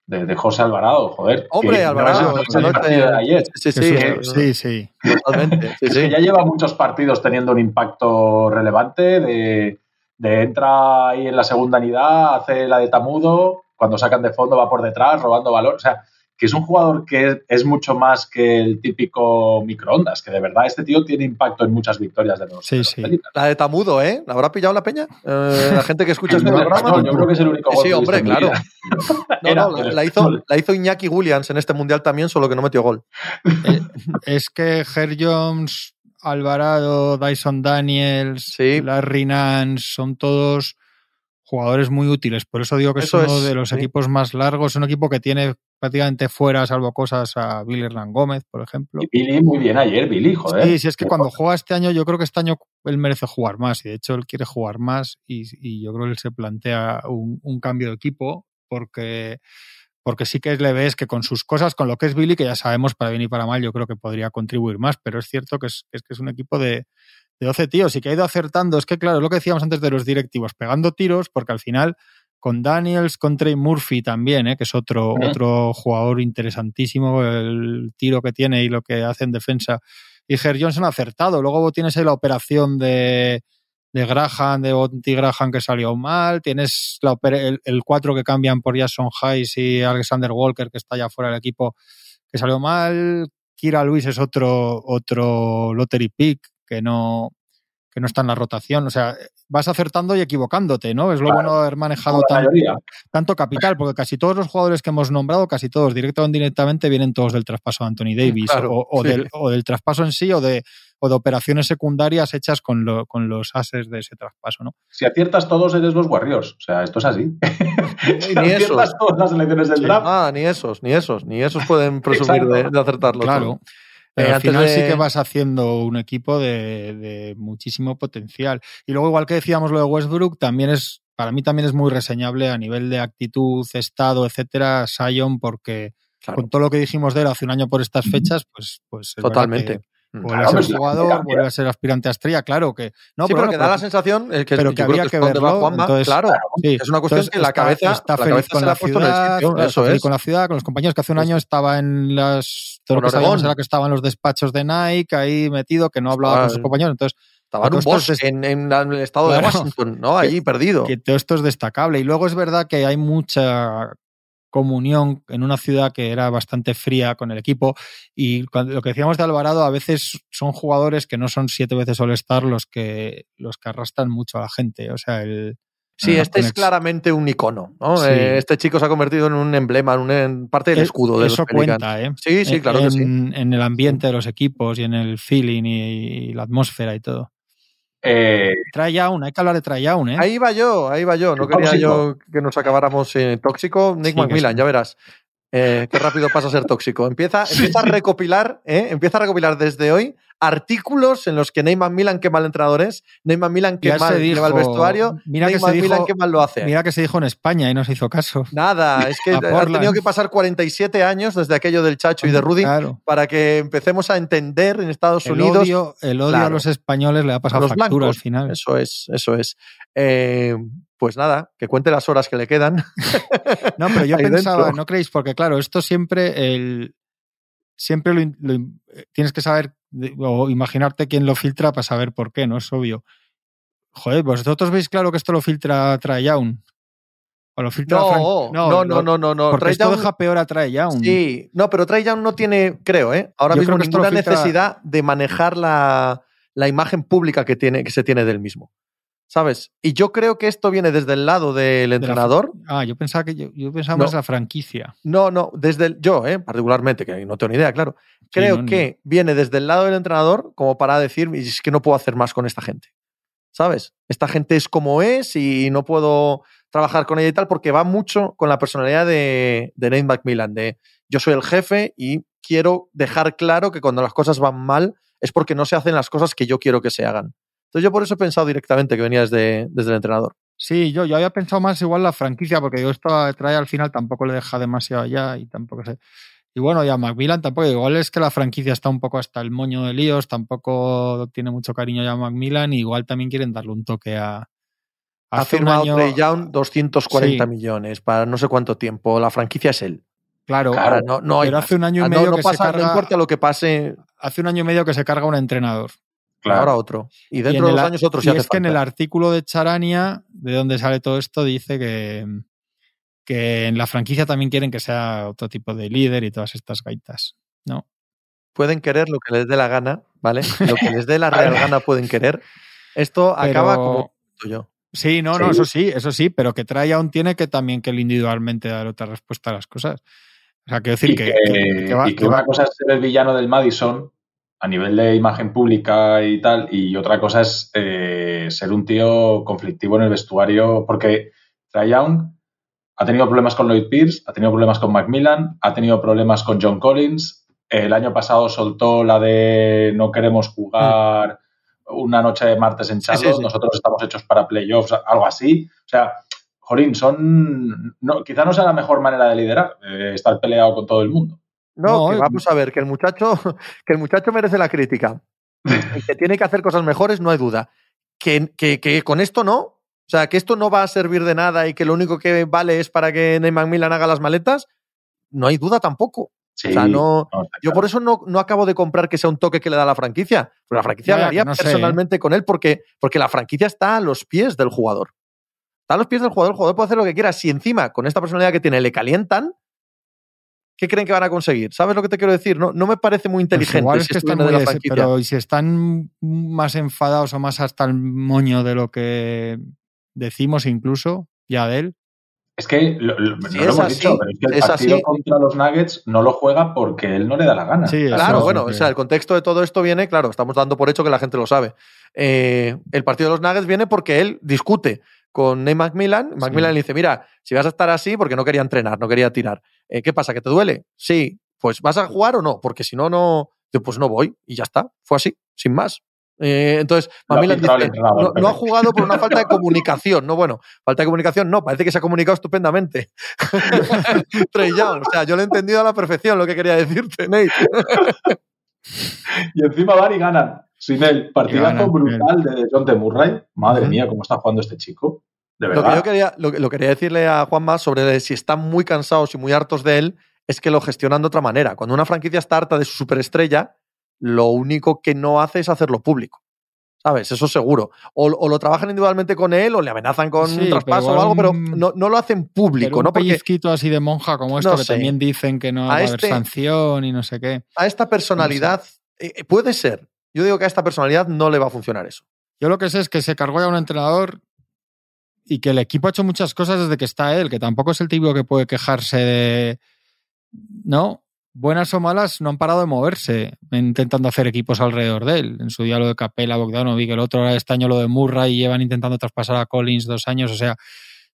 de, José Alvarado, joder. Hombre, Alvarado, Sí, sí, sí, sí. Totalmente. ya lleva muchos partidos teniendo un impacto relevante, de, de entra ahí en la segunda unidad, hace la de Tamudo, cuando sacan de fondo va por detrás, robando valor. O sea, que es un jugador que es, mucho más que el típico microondas, que de verdad este tío tiene impacto en muchas victorias de los. Sí, sí. La de Tamudo, ¿eh? ¿La habrá pillado la peña? Eh, la gente que escucha este programa. No, yo creo que es el único Sí, hombre, claro. No, no, la, hizo, la hizo Iñaki Williams en este mundial también, solo que no metió gol. Eh, es que Ger Jones, Alvarado, Dyson Daniels, Larry Nance, son todos jugadores muy útiles. Por eso digo que es uno de los equipos más largos. Es un equipo que tiene prácticamente fuera, salvo cosas, a Billy Hernán Gómez, por ejemplo. Y Billy muy bien ayer, Billy, joder. Sí, sí, es que cuando juega este año, yo creo que este año él merece jugar más. Y de hecho, él quiere jugar más. Y, yo creo que él se plantea un, cambio de equipo porque porque sí que le ves que con sus cosas, con lo que es Billy, que ya sabemos para bien y para mal, yo creo que podría contribuir más, pero es cierto que es, que es un equipo de, de 12 tíos y que ha ido acertando. Es que, claro, es lo que decíamos antes de los directivos, pegando tiros, porque al final con Daniels, con Trey Murphy también, ¿eh? que es otro, otro jugador interesantísimo, el tiro que tiene y lo que hace en defensa. Y Ger Johnson ha acertado. Luego tienes ahí la operación de, de Graham, de Bonti Graham que salió mal. Tienes la, el, el, cuatro que cambian por Jason Hayes y Alexander Walker que está ya fuera del equipo que salió mal. Kira Luis es otro, otro lottery pick que no, que no está en la rotación. O sea, vas acertando y equivocándote, ¿no? Es lo bueno de haber manejado tanto capital, porque casi todos los jugadores que hemos nombrado, casi todos, directo o indirectamente, vienen todos del traspaso de Anthony Davis, o, del, o, del, traspaso en sí, o de, o de operaciones secundarias hechas con, lo, con los ases de ese traspaso, ¿no? Si aciertas todos, eres los Warriors. O sea, esto es así. ni esos. todas las elecciones del draft. Ah, ni esos, ni esos, ni esos pueden presumir de, acertarlo. Claro. Pero al final sí que vas haciendo un equipo de, muchísimo potencial. Y luego, igual que decíamos lo de Westbrook, también es, para mí también es muy reseñable a nivel de actitud, estado, etcétera, Sion, porque con todo lo que dijimos de él hace un año por estas fechas, pues, pues Totalmente. Vuelve a ser jugador, vuelve a ser aspirante a estrella, claro que. No, pero, que da la sensación que, pero que habría que, verlo. Entonces, claro, es una cuestión que la cabeza está feliz con la, ciudad, eso es. con la ciudad, con los compañeros que hace un año estaba en las todo lo que sabíamos era que estaba en los despachos de Nike ahí metido, que no hablaba con sus compañeros, entonces estaba en, en, el estado de Washington, ¿no? Allí perdido. Que todo esto es destacable. Y luego es verdad que hay mucha comunión en una ciudad que era bastante fría con el equipo. Y lo que decíamos de Alvarado, a veces son jugadores que no son siete veces All-Star los que, los que arrastran mucho a la gente. O sea, el. Sí, este es claramente un icono. ¿no? Eh, este chico se ha convertido en un emblema, en parte del escudo de Eso cuenta, ¿eh? Sí, sí, claro en, que sí. En el ambiente de los equipos y en el feeling y la atmósfera y todo. Eh, Tryown, hay que hablar de Tryown, ¿eh? Ahí va yo, ahí va yo. No quería yo que nos acabáramos en tóxico. Nick McMillan, ya verás. Eh, qué rápido pasa a ser tóxico. Empieza, empieza a recopilar, ¿eh? empieza a recopilar desde hoy artículos en los que Neyman Milan qué mal entrenador es, Neyman Milan qué mal lleva el vestuario, mira Neyman que Milan qué mal lo hace. Mira que se dijo en España y no se hizo caso. Nada, es que ha tenido que pasar 47 años desde aquello del Chacho y de Rudy para que empecemos a entender en Estados Unidos. Odio, el odio a los españoles le ha pasado factura al final. Eso es, eso es. Eh, pues nada, que cuente las horas que le quedan. no, pero yo pensaba, ¿no creéis? Porque claro, esto siempre el, siempre lo, tienes que saber o imaginarte quién lo filtra para saber por qué, ¿no? Es obvio. Joder, vosotros veis claro que esto lo filtra Young. O lo filtra no, no, no, no, no, no, Porque esto deja peor a Young. Sí, no, pero Young no tiene, creo, ¿eh? Ahora mismo ninguna necesidad de manejar la la imagen pública que, tiene, que se tiene del mismo. ¿Sabes? Y yo creo que esto viene desde el lado del entrenador. ah, yo pensaba que yo, yo pensaba más la franquicia. No, no, desde el, yo, eh, particularmente, que no tengo ni idea, claro. Creo que viene desde el lado del entrenador como para decir, es que no puedo hacer más con esta gente. ¿Sabes? Esta gente es como es y no puedo trabajar con ella y tal, porque va mucho con la personalidad de, de Nate McMillan, de yo soy el jefe y quiero dejar claro que cuando las cosas van mal es porque no se hacen las cosas que yo quiero que se hagan. Entonces yo por eso he pensado directamente que venía desde, desde el entrenador. Sí, yo, yo había pensado más igual la franquicia, porque digo, esto trae al final tampoco le deja demasiado allá y tampoco sé. Y bueno, ya Macmillan tampoco, igual es que la franquicia está un poco hasta el moño de líos, tampoco tiene mucho cariño ya Macmillan, igual también quieren darle un toque a. Ha firmado año... Trey Young 240 millones para no sé cuánto tiempo. La franquicia es él. Claro, no, no pero hace un año y medio no, que pasa, se carga, no importa lo que pase. Hace un año y medio que se carga un entrenador. Claro. Ahora otro. Y dentro y de dos el, años otro. Y es que en el artículo de Charania, de donde sale todo esto, dice que, que en la franquicia también quieren que sea otro tipo de líder y todas estas gaitas, ¿no? Pueden querer lo que les dé la gana, ¿vale? Lo que les dé la real gana pueden querer. Esto Pero... acaba como yo. Sí, no, no, eso sí, eso sí, pero que trae aún tiene que también que él individualmente dar otra respuesta a las cosas. O sea, quiero decir y que, que, que va, y que una cosa es ser el villano del Madison a nivel de imagen pública y tal, y otra cosa es eh, ser un tío conflictivo en el vestuario, porque Trae Young ha tenido problemas con Lloyd Pierce, ha tenido problemas con Macmillan, ha tenido problemas con John Collins. El año pasado soltó la de no queremos jugar una noche de martes en Charlotte, sí, sí, sí. nosotros estamos hechos para playoffs, algo así. O sea, Jolín, son. No, quizá no sea la mejor manera de liderar, eh, estar peleado con todo el mundo. No, no que vamos a ver, que el muchacho, que el muchacho merece la crítica. y que tiene que hacer cosas mejores, no hay duda. Que, que, que, con esto no. O sea, que esto no va a servir de nada y que lo único que vale es para que Ney McMillan haga las maletas, no hay duda tampoco. Sí, o sea, no, no, yo por eso no, no, acabo de comprar que sea un toque que le da la franquicia. Pero la franquicia que no sé, personalmente con él porque, porque la franquicia está a los pies del jugador. Está a los pies del jugador, el jugador puede hacer lo que quiera. Si encima, con esta personalidad que tiene, le calientan, ¿qué creen que van a conseguir? ¿Sabes lo que te quiero decir? No, no me parece muy Pues inteligente. igual es si que están viene de muy la pero ¿y si están más enfadados o más hasta el moño de lo que decimos incluso ya de él. Es que lo, no lo hemos así, dicho, pero es que el es partido así. contra los Nuggets no lo juega porque él no le da la gana. Sí, Claro, bueno, que- o sea, el contexto de todo esto viene, claro, estamos dando por hecho que la gente lo sabe. Eh, el partido de los Nuggets viene porque él discute con Nate McMillan. McMillan le dice, mira, si vas a estar así, porque no quería entrenar, no quería tirar. Eh, ¿Qué pasa? ¿Que te duele? Sí. Pues ¿vas a jugar o no? Porque si no, no. Yo, Pues no voy. Y ya está. Fue así, sin más. Eh, entonces, el dice, no, ha jugado por una falta de comunicación. No, bueno, falta de comunicación no, parece que se ha comunicado estupendamente. Trey Young, o sea, yo lo he entendido a la perfección lo que quería decirte, Nate. Y encima van y ganan. Sin él, partidazo brutal de John de Murray. Madre mía, cómo está jugando este chico. De Lo que verdad. yo quería, lo, que- lo quería decirle a Juanma sobre si están muy cansados y muy hartos de él, es que lo gestionan de otra manera. Cuando una franquicia está harta de su superestrella, lo único que no hace es hacerlo público. ¿Sabes? Eso seguro. O, o lo trabajan individualmente con él o le amenazan con Sí, un traspaso o algo, pero no, no lo hacen público, Pero un ¿no? Porque pellizquito así de monja como esto, No que sé. también dicen que no A va a haber este- sanción y no sé qué. a esta personalidad eh, puede ser. Yo digo que a esta personalidad no le va a funcionar eso. Yo lo que sé es que se cargó ya un entrenador y que el equipo ha hecho muchas cosas desde que está él, que tampoco es el típico que puede quejarse de. No, buenas o malas, no han parado de moverse intentando hacer equipos alrededor de él. En su día lo de Capela, Bogdanovic, el otro este año lo de Murray y llevan intentando traspasar a Collins dos años. O sea,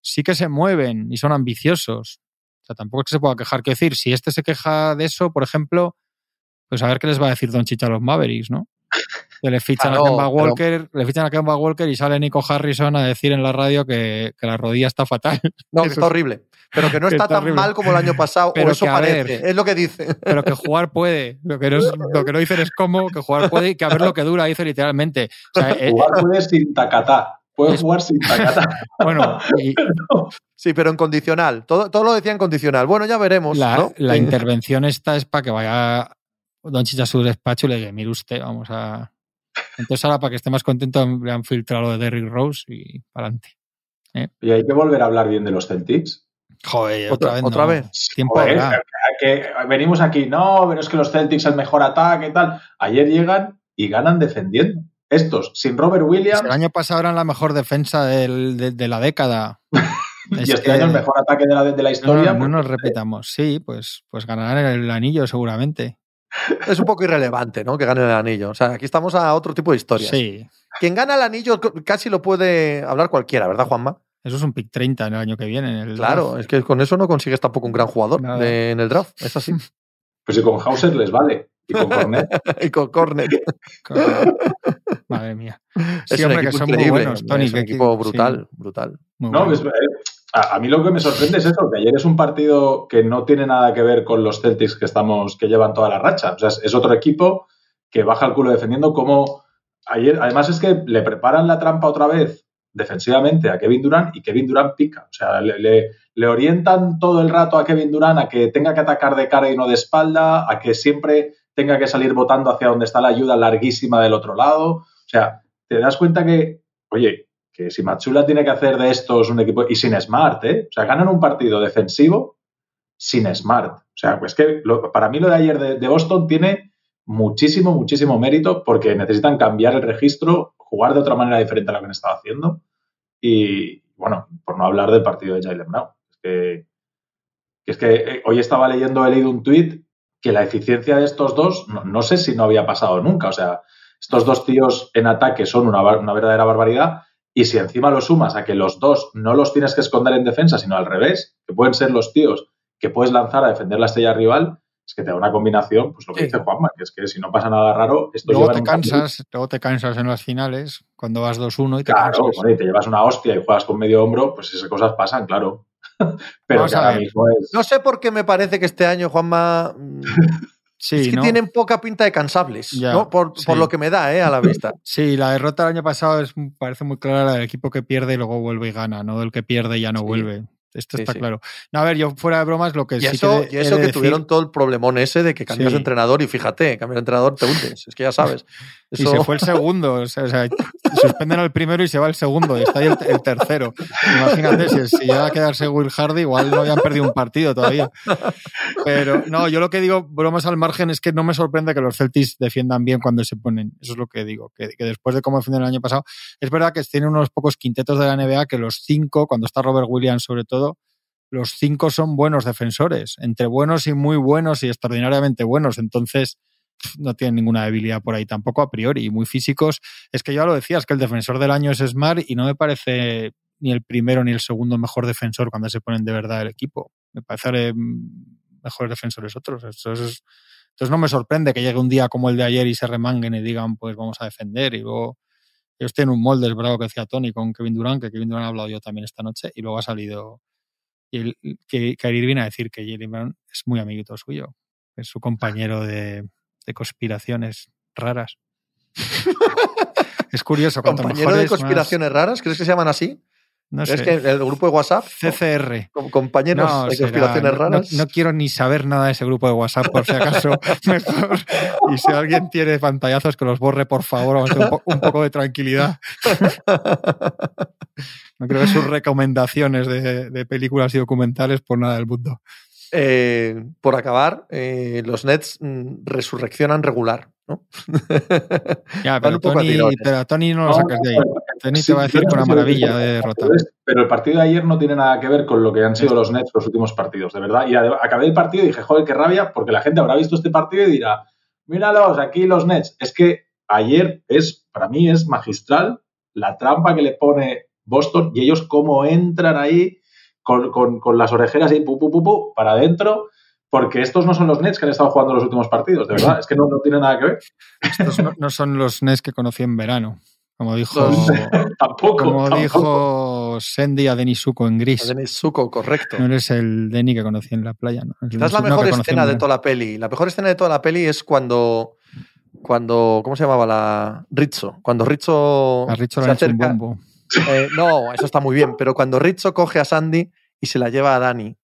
sí que se mueven y son ambiciosos. O sea, tampoco es que se pueda quejar. Quiero decir, si este se queja de eso, por ejemplo, pues a ver qué les va a decir Don Chicha a los Mavericks, ¿no? Le fichan Claro, a Kemba pero- Walker, le fichan a Kemba Walker y sale Nico Harrison a decir en la radio que, que la rodilla está fatal. No, que está es- horrible. Pero que no está está tan horrible. mal como el año pasado, Pero o eso que, a ver, parece. Es lo que dice. Pero que jugar puede. Lo que no, es- lo que no dicen es cómo, que jugar puede y que a ver lo que dura, dice literalmente. O sea, eh, Jugar puede sin tacatá. Puede Es- jugar sin tacatá. bueno, y Sí, pero en condicional. Todo, todo lo decía en condicional. Bueno, ya veremos. la, ¿no? la intervención esta es para que vaya Don Chicha a su despacho y le diga, mire usted, vamos a... Entonces ahora para que esté más contento le han filtrado lo de Derrick Rose y para adelante. Y hay que volver a hablar bien de los Celtics. Joder, Otra- otra, vez. otra no. vez. Tiempo Joder, que venimos aquí, no, pero es que los Celtics el mejor ataque y tal. Ayer llegan y ganan defendiendo. estos, sin Robert Williams. El año pasado eran la mejor defensa del, de, de, la década. y este que... año el mejor ataque de la, de la historia. No, no, no nos repitamos. Sí, pues, pues ganarán el anillo seguramente. Es un poco irrelevante, ¿no? Que gane el anillo. O sea, aquí estamos a otro tipo de historias. Sí. Quien gana el anillo casi lo puede hablar cualquiera, ¿verdad, Juanma? Eso es un pick 30 en el año que viene. El claro, draft. es que con eso no consigues tampoco un gran jugador de, en el draft. Es así. Pues y con Hauser les vale. Y con Cornet. y con Cornet. Madre mía. Sí, es hombre, un que son increíble. muy buenos, Tony. Es un equipo sí, brutal, brutal. muy No, buenos. es- eh, a, mí lo que me sorprende es eso, que ayer es un partido que no tiene nada que ver con los Celtics que estamos, que llevan toda la racha. O sea, es, otro equipo que baja el culo defendiendo como ayer, además es que le preparan la trampa otra vez defensivamente a Kevin Durant y Kevin Durant pica. O sea, le, orientan todo el rato a Kevin Durant a que tenga que atacar de cara y no de espalda, a que siempre tenga que salir botando hacia donde está la ayuda larguísima del otro lado. O sea, te das cuenta que, oye, que si Machula tiene que hacer de estos un equipo y sin Smart, ¿eh? O sea, ganan un partido defensivo sin Smart. O sea, pues que para mí lo de ayer de, Boston tiene muchísimo, muchísimo mérito porque necesitan cambiar el registro, jugar de otra manera diferente a lo que han estado haciendo. Y bueno, por no hablar del partido de Jalen Brown. Es que, es que eh, hoy estaba leyendo, he leído un tuit que la eficiencia de estos dos, no, sé si no había pasado nunca. O sea, estos dos tíos en ataque son una, una verdadera barbaridad. Y si encima lo sumas a que los dos no los tienes que esconder en defensa, sino al revés, que pueden ser los tíos que puedes lanzar a defender la estrella rival, es que te da una combinación, pues lo que Sí. dice Juanma, que es que si no pasa nada raro, esto Luego lleva te cansas, luego te cansas en las finales, cuando vas 2-1 y te Claro, cansas. bueno, y te llevas una hostia y juegas con medio hombro, pues esas cosas pasan, claro. Pero Vamos que a ahora mismo es. No sé por qué me parece que este año, Juanma, Sí, es que ¿no? tienen poca pinta de cansables, Ya, ¿no? Por, sí. por lo que me da, ¿eh? A la vista. Sí, la derrota del año pasado es, parece muy clara la del equipo que pierde y luego vuelve y gana, no del que pierde y ya no Sí. vuelve. Esto Sí, está sí. claro. No, a ver, yo fuera de bromas, lo que Y sí eso, que y eso que decir- tuvieron todo el problemón ese de que cambias Sí. de entrenador y fíjate, cambiar de entrenador te hundes. Es que ya sabes. Y se fue el segundo, o sea, o sea, suspenden al primero y se va el segundo, y está ahí el, el tercero. Imagínate, si, si llega a quedarse Will Hardy, igual no habían perdido un partido todavía. Pero no, yo lo que digo, bromas al margen, es que no me sorprende que los Celtics defiendan bien cuando se ponen. Eso es lo que digo, que, que después de cómo defendieron el año pasado, es verdad que tienen unos pocos quintetos de la NBA que los cinco, cuando está Robert Williams sobre todo, los cinco son buenos defensores, entre buenos y muy buenos y extraordinariamente buenos. Entonces, no tienen ninguna debilidad por ahí tampoco a priori, muy físicos. Es que ya lo decías, que el defensor del año es Smart y no me parece ni el primero ni el segundo mejor defensor cuando se ponen de verdad el equipo. Me parece mejores defensores otros. Entonces, entonces no me sorprende que llegue un día como el de ayer y se remanguen y digan, pues vamos a defender. Y luego ellos tienen un molde, es verdad que decía Tony con Kevin Durant, que Kevin Durant ha hablado yo también esta noche, y luego ha salido y el, que Kyrie viene a decir que Jalen Brown es muy amiguito suyo, es su compañero de, de conspiraciones raras. es curioso, cuanto compañero de conspiraciones raras, ¿crees que se llaman así? No ¿Crees sé, que el grupo de WhatsApp? CCR. con compañeros No, de conspiraciones raras. No, no quiero ni saber nada de ese grupo de WhatsApp, por si acaso. mejor. Y si alguien tiene pantallazos, que los borre, por favor. Vamos a un, po- un poco de tranquilidad. No creo que sus recomendaciones de, de películas y documentales por nada del mundo. Eh, por acabar, eh, los Nets mm, resurreccionan regular, ¿no? Ya, pero a Tony, pero a Tony no lo No, sacas de ahí. Tony sí, te va a decir sé si maravilla de derrota. Pero el partido de ayer no tiene nada que ver con lo que han sido los Nets los últimos partidos, de verdad. Y acabé el partido y dije, joder, qué rabia, porque la gente habrá visto este partido y dirá, míralos, aquí los Nets. Es que ayer es, para mí es magistral la trampa que le pone Boston y ellos cómo entran ahí con, con- con las orejeras ahí, pu, pu, pu, pu, para adentro, porque estos no son los Nets que han estado jugando los últimos partidos, de verdad. Es que no, no tiene nada que ver. Estos no, no son los NES que conocí en verano. Como dijo, Tampoco. como tampoco. dijo Sandy a Denis Suko en Gris. Denis Zuko, correcto. No eres el Denny que conocí en la playa. ¿no? Esta es la mejor escena de toda la peli. La mejor escena de toda la peli es cuando. Cuando. ¿Cómo se llamaba la. Rizzo. Cuando Rizzo. A Richard se le hecho un acerca- bombo. Eh, no, eso está muy bien, pero cuando Rizzo coge a Sandy y se la lleva a Dani,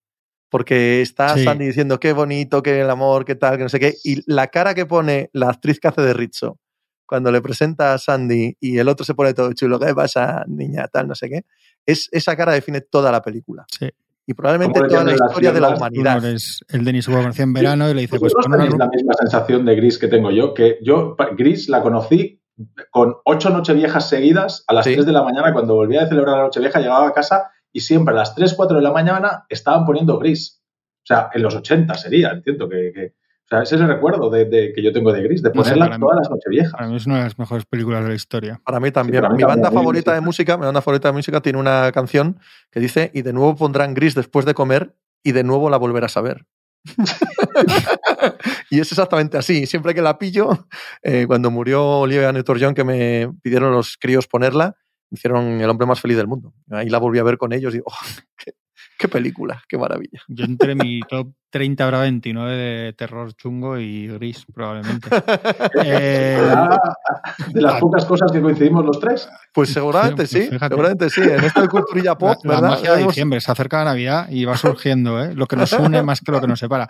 porque está Sí. Sandy diciendo qué bonito, qué el amor, qué tal, que no sé qué, y la cara que pone la actriz que hace de Rizzo cuando le presenta a Sandy y el otro se pone todo chulo, ¿qué pasa, niña, tal, no sé qué? Es, esa cara define toda la película. Sí. Y probablemente ¿Cómo le toda la historia de la humanidad. eres el Denis conocí en verano y le dice, pues una tenéis la misma sensación de Gris que tengo yo, que yo Gris la conocí con ocho nocheviejas seguidas, a las Sí. 3 de la mañana, cuando volvía de celebrar la nochevieja, llegaba a casa y siempre a las 3, 4 de la mañana estaban poniendo gris. O sea, en los 80 sería, entiendo que... que- o sea, ese es el recuerdo de, de- que yo tengo de gris, de No sé, ponerla para mí- todas las nocheviejas. Para mí es una de las mejores películas de la historia. Para mí también. para mí mi también, banda mí favorita de música, mi banda favorita de música tiene una canción que dice y de nuevo pondrán gris después de comer y de nuevo la volverás a ver. y es exactamente así. Siempre que la pillo, eh, cuando murió Olivia Newton-John, que me pidieron los críos ponerla, hicieron el hombre más feliz del mundo. Ahí la volví a ver con ellos y, oh, qué, qué película, qué maravilla. Yo entre mi top 30 habrá 29 de terror chungo y gris, probablemente. Eh, de las pocas cosas que coincidimos los tres. Pues seguramente Pues sí, fíjate. seguramente sí. En esto de culturilla la, pop, la ¿verdad? magia de diciembre, se acerca la Navidad y va surgiendo, ¿eh? lo que nos une más que lo que nos separa.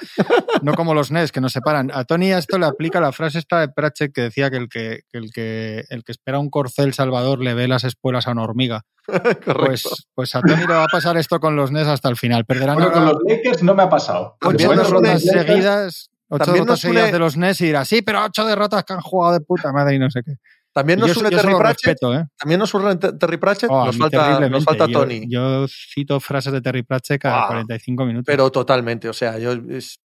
No como los NES que nos separan. A Tony a esto le aplica la frase esta de Pratchett que decía que el que, que el que el que espera un corcel salvador le ve las espuelas a una hormiga. Correcto. Pues, pues a Tony le va a pasar esto con los NES hasta el final. Perderán Bueno, con ahora los Lakers no me ha pasado. También ocho nos derrotas Lakers- seguidas. Ocho También derrotas nos une- seguidas de los NES y dirá, sí, pero ocho derrotas que han jugado de puta madre y no sé qué. También nos une se Terry Pratchett. respeto, ¿eh? También nos une Te- Terry Pratchett. Oh, nos, falta, nos Tony. Yo, cito frases de Terry Pratchett cada Ah, 45 minutos. Pero totalmente. O sea, yo,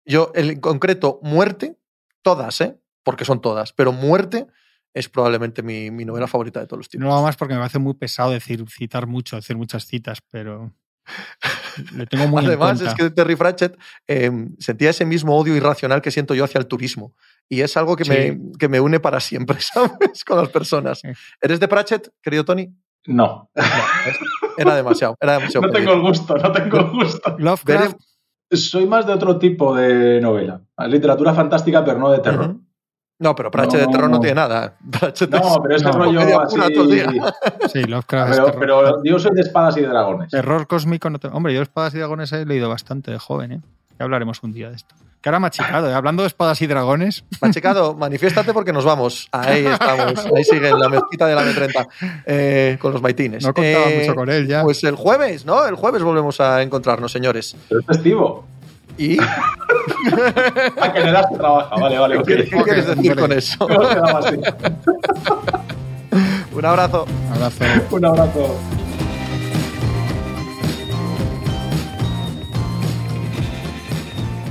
yo en concreto, muerte, todas, ¿eh? Porque son todas. Pero muerte es probablemente mi, mi novela favorita de todos los no tiempos. hago más porque me parece muy pesado decir citar mucho, decir muchas citas, pero tengo muy Además, es que Terry Pratchett eh, sentía ese mismo odio irracional que siento yo hacia el turismo. Y es algo que, Sí. me, que me une para siempre, ¿sabes? Con las personas. Sí. ¿Eres de Pratchett, querido Tony? No, Era demasiado. Era demasiado no tengo el gusto, no tengo el gusto. Lovecraft, Soy más de otro tipo de novela. Literatura fantástica, pero no de terror. No, pero Pratchett de No. terror no tiene nada. Pratchett No, es- pero este no, rollo así... pura todo el día. sí, Lovecraft es Pero, terror. pero yo soy de espadas y de dragones. Terror cósmico no te- Hombre, yo espadas y dragones he leído bastante de joven, ¿eh? Ya hablaremos un día de esto. Que ahora machicado, ¿eh? Hablando de espadas y dragones, Machicado, manifiéstate porque nos vamos. Ahí estamos. Ahí sigue en la mezquita de la M30 eh, con los maitines. no contaba Eh, mucho con él ya. Pues el jueves, ¿no? El jueves volvemos a encontrarnos, señores. Pero es festivo. ¿Y Ah, que en el astro trabaja. Vale, vale. qué quieres decir con eso? Un abrazo. Abrazo. Un abrazo.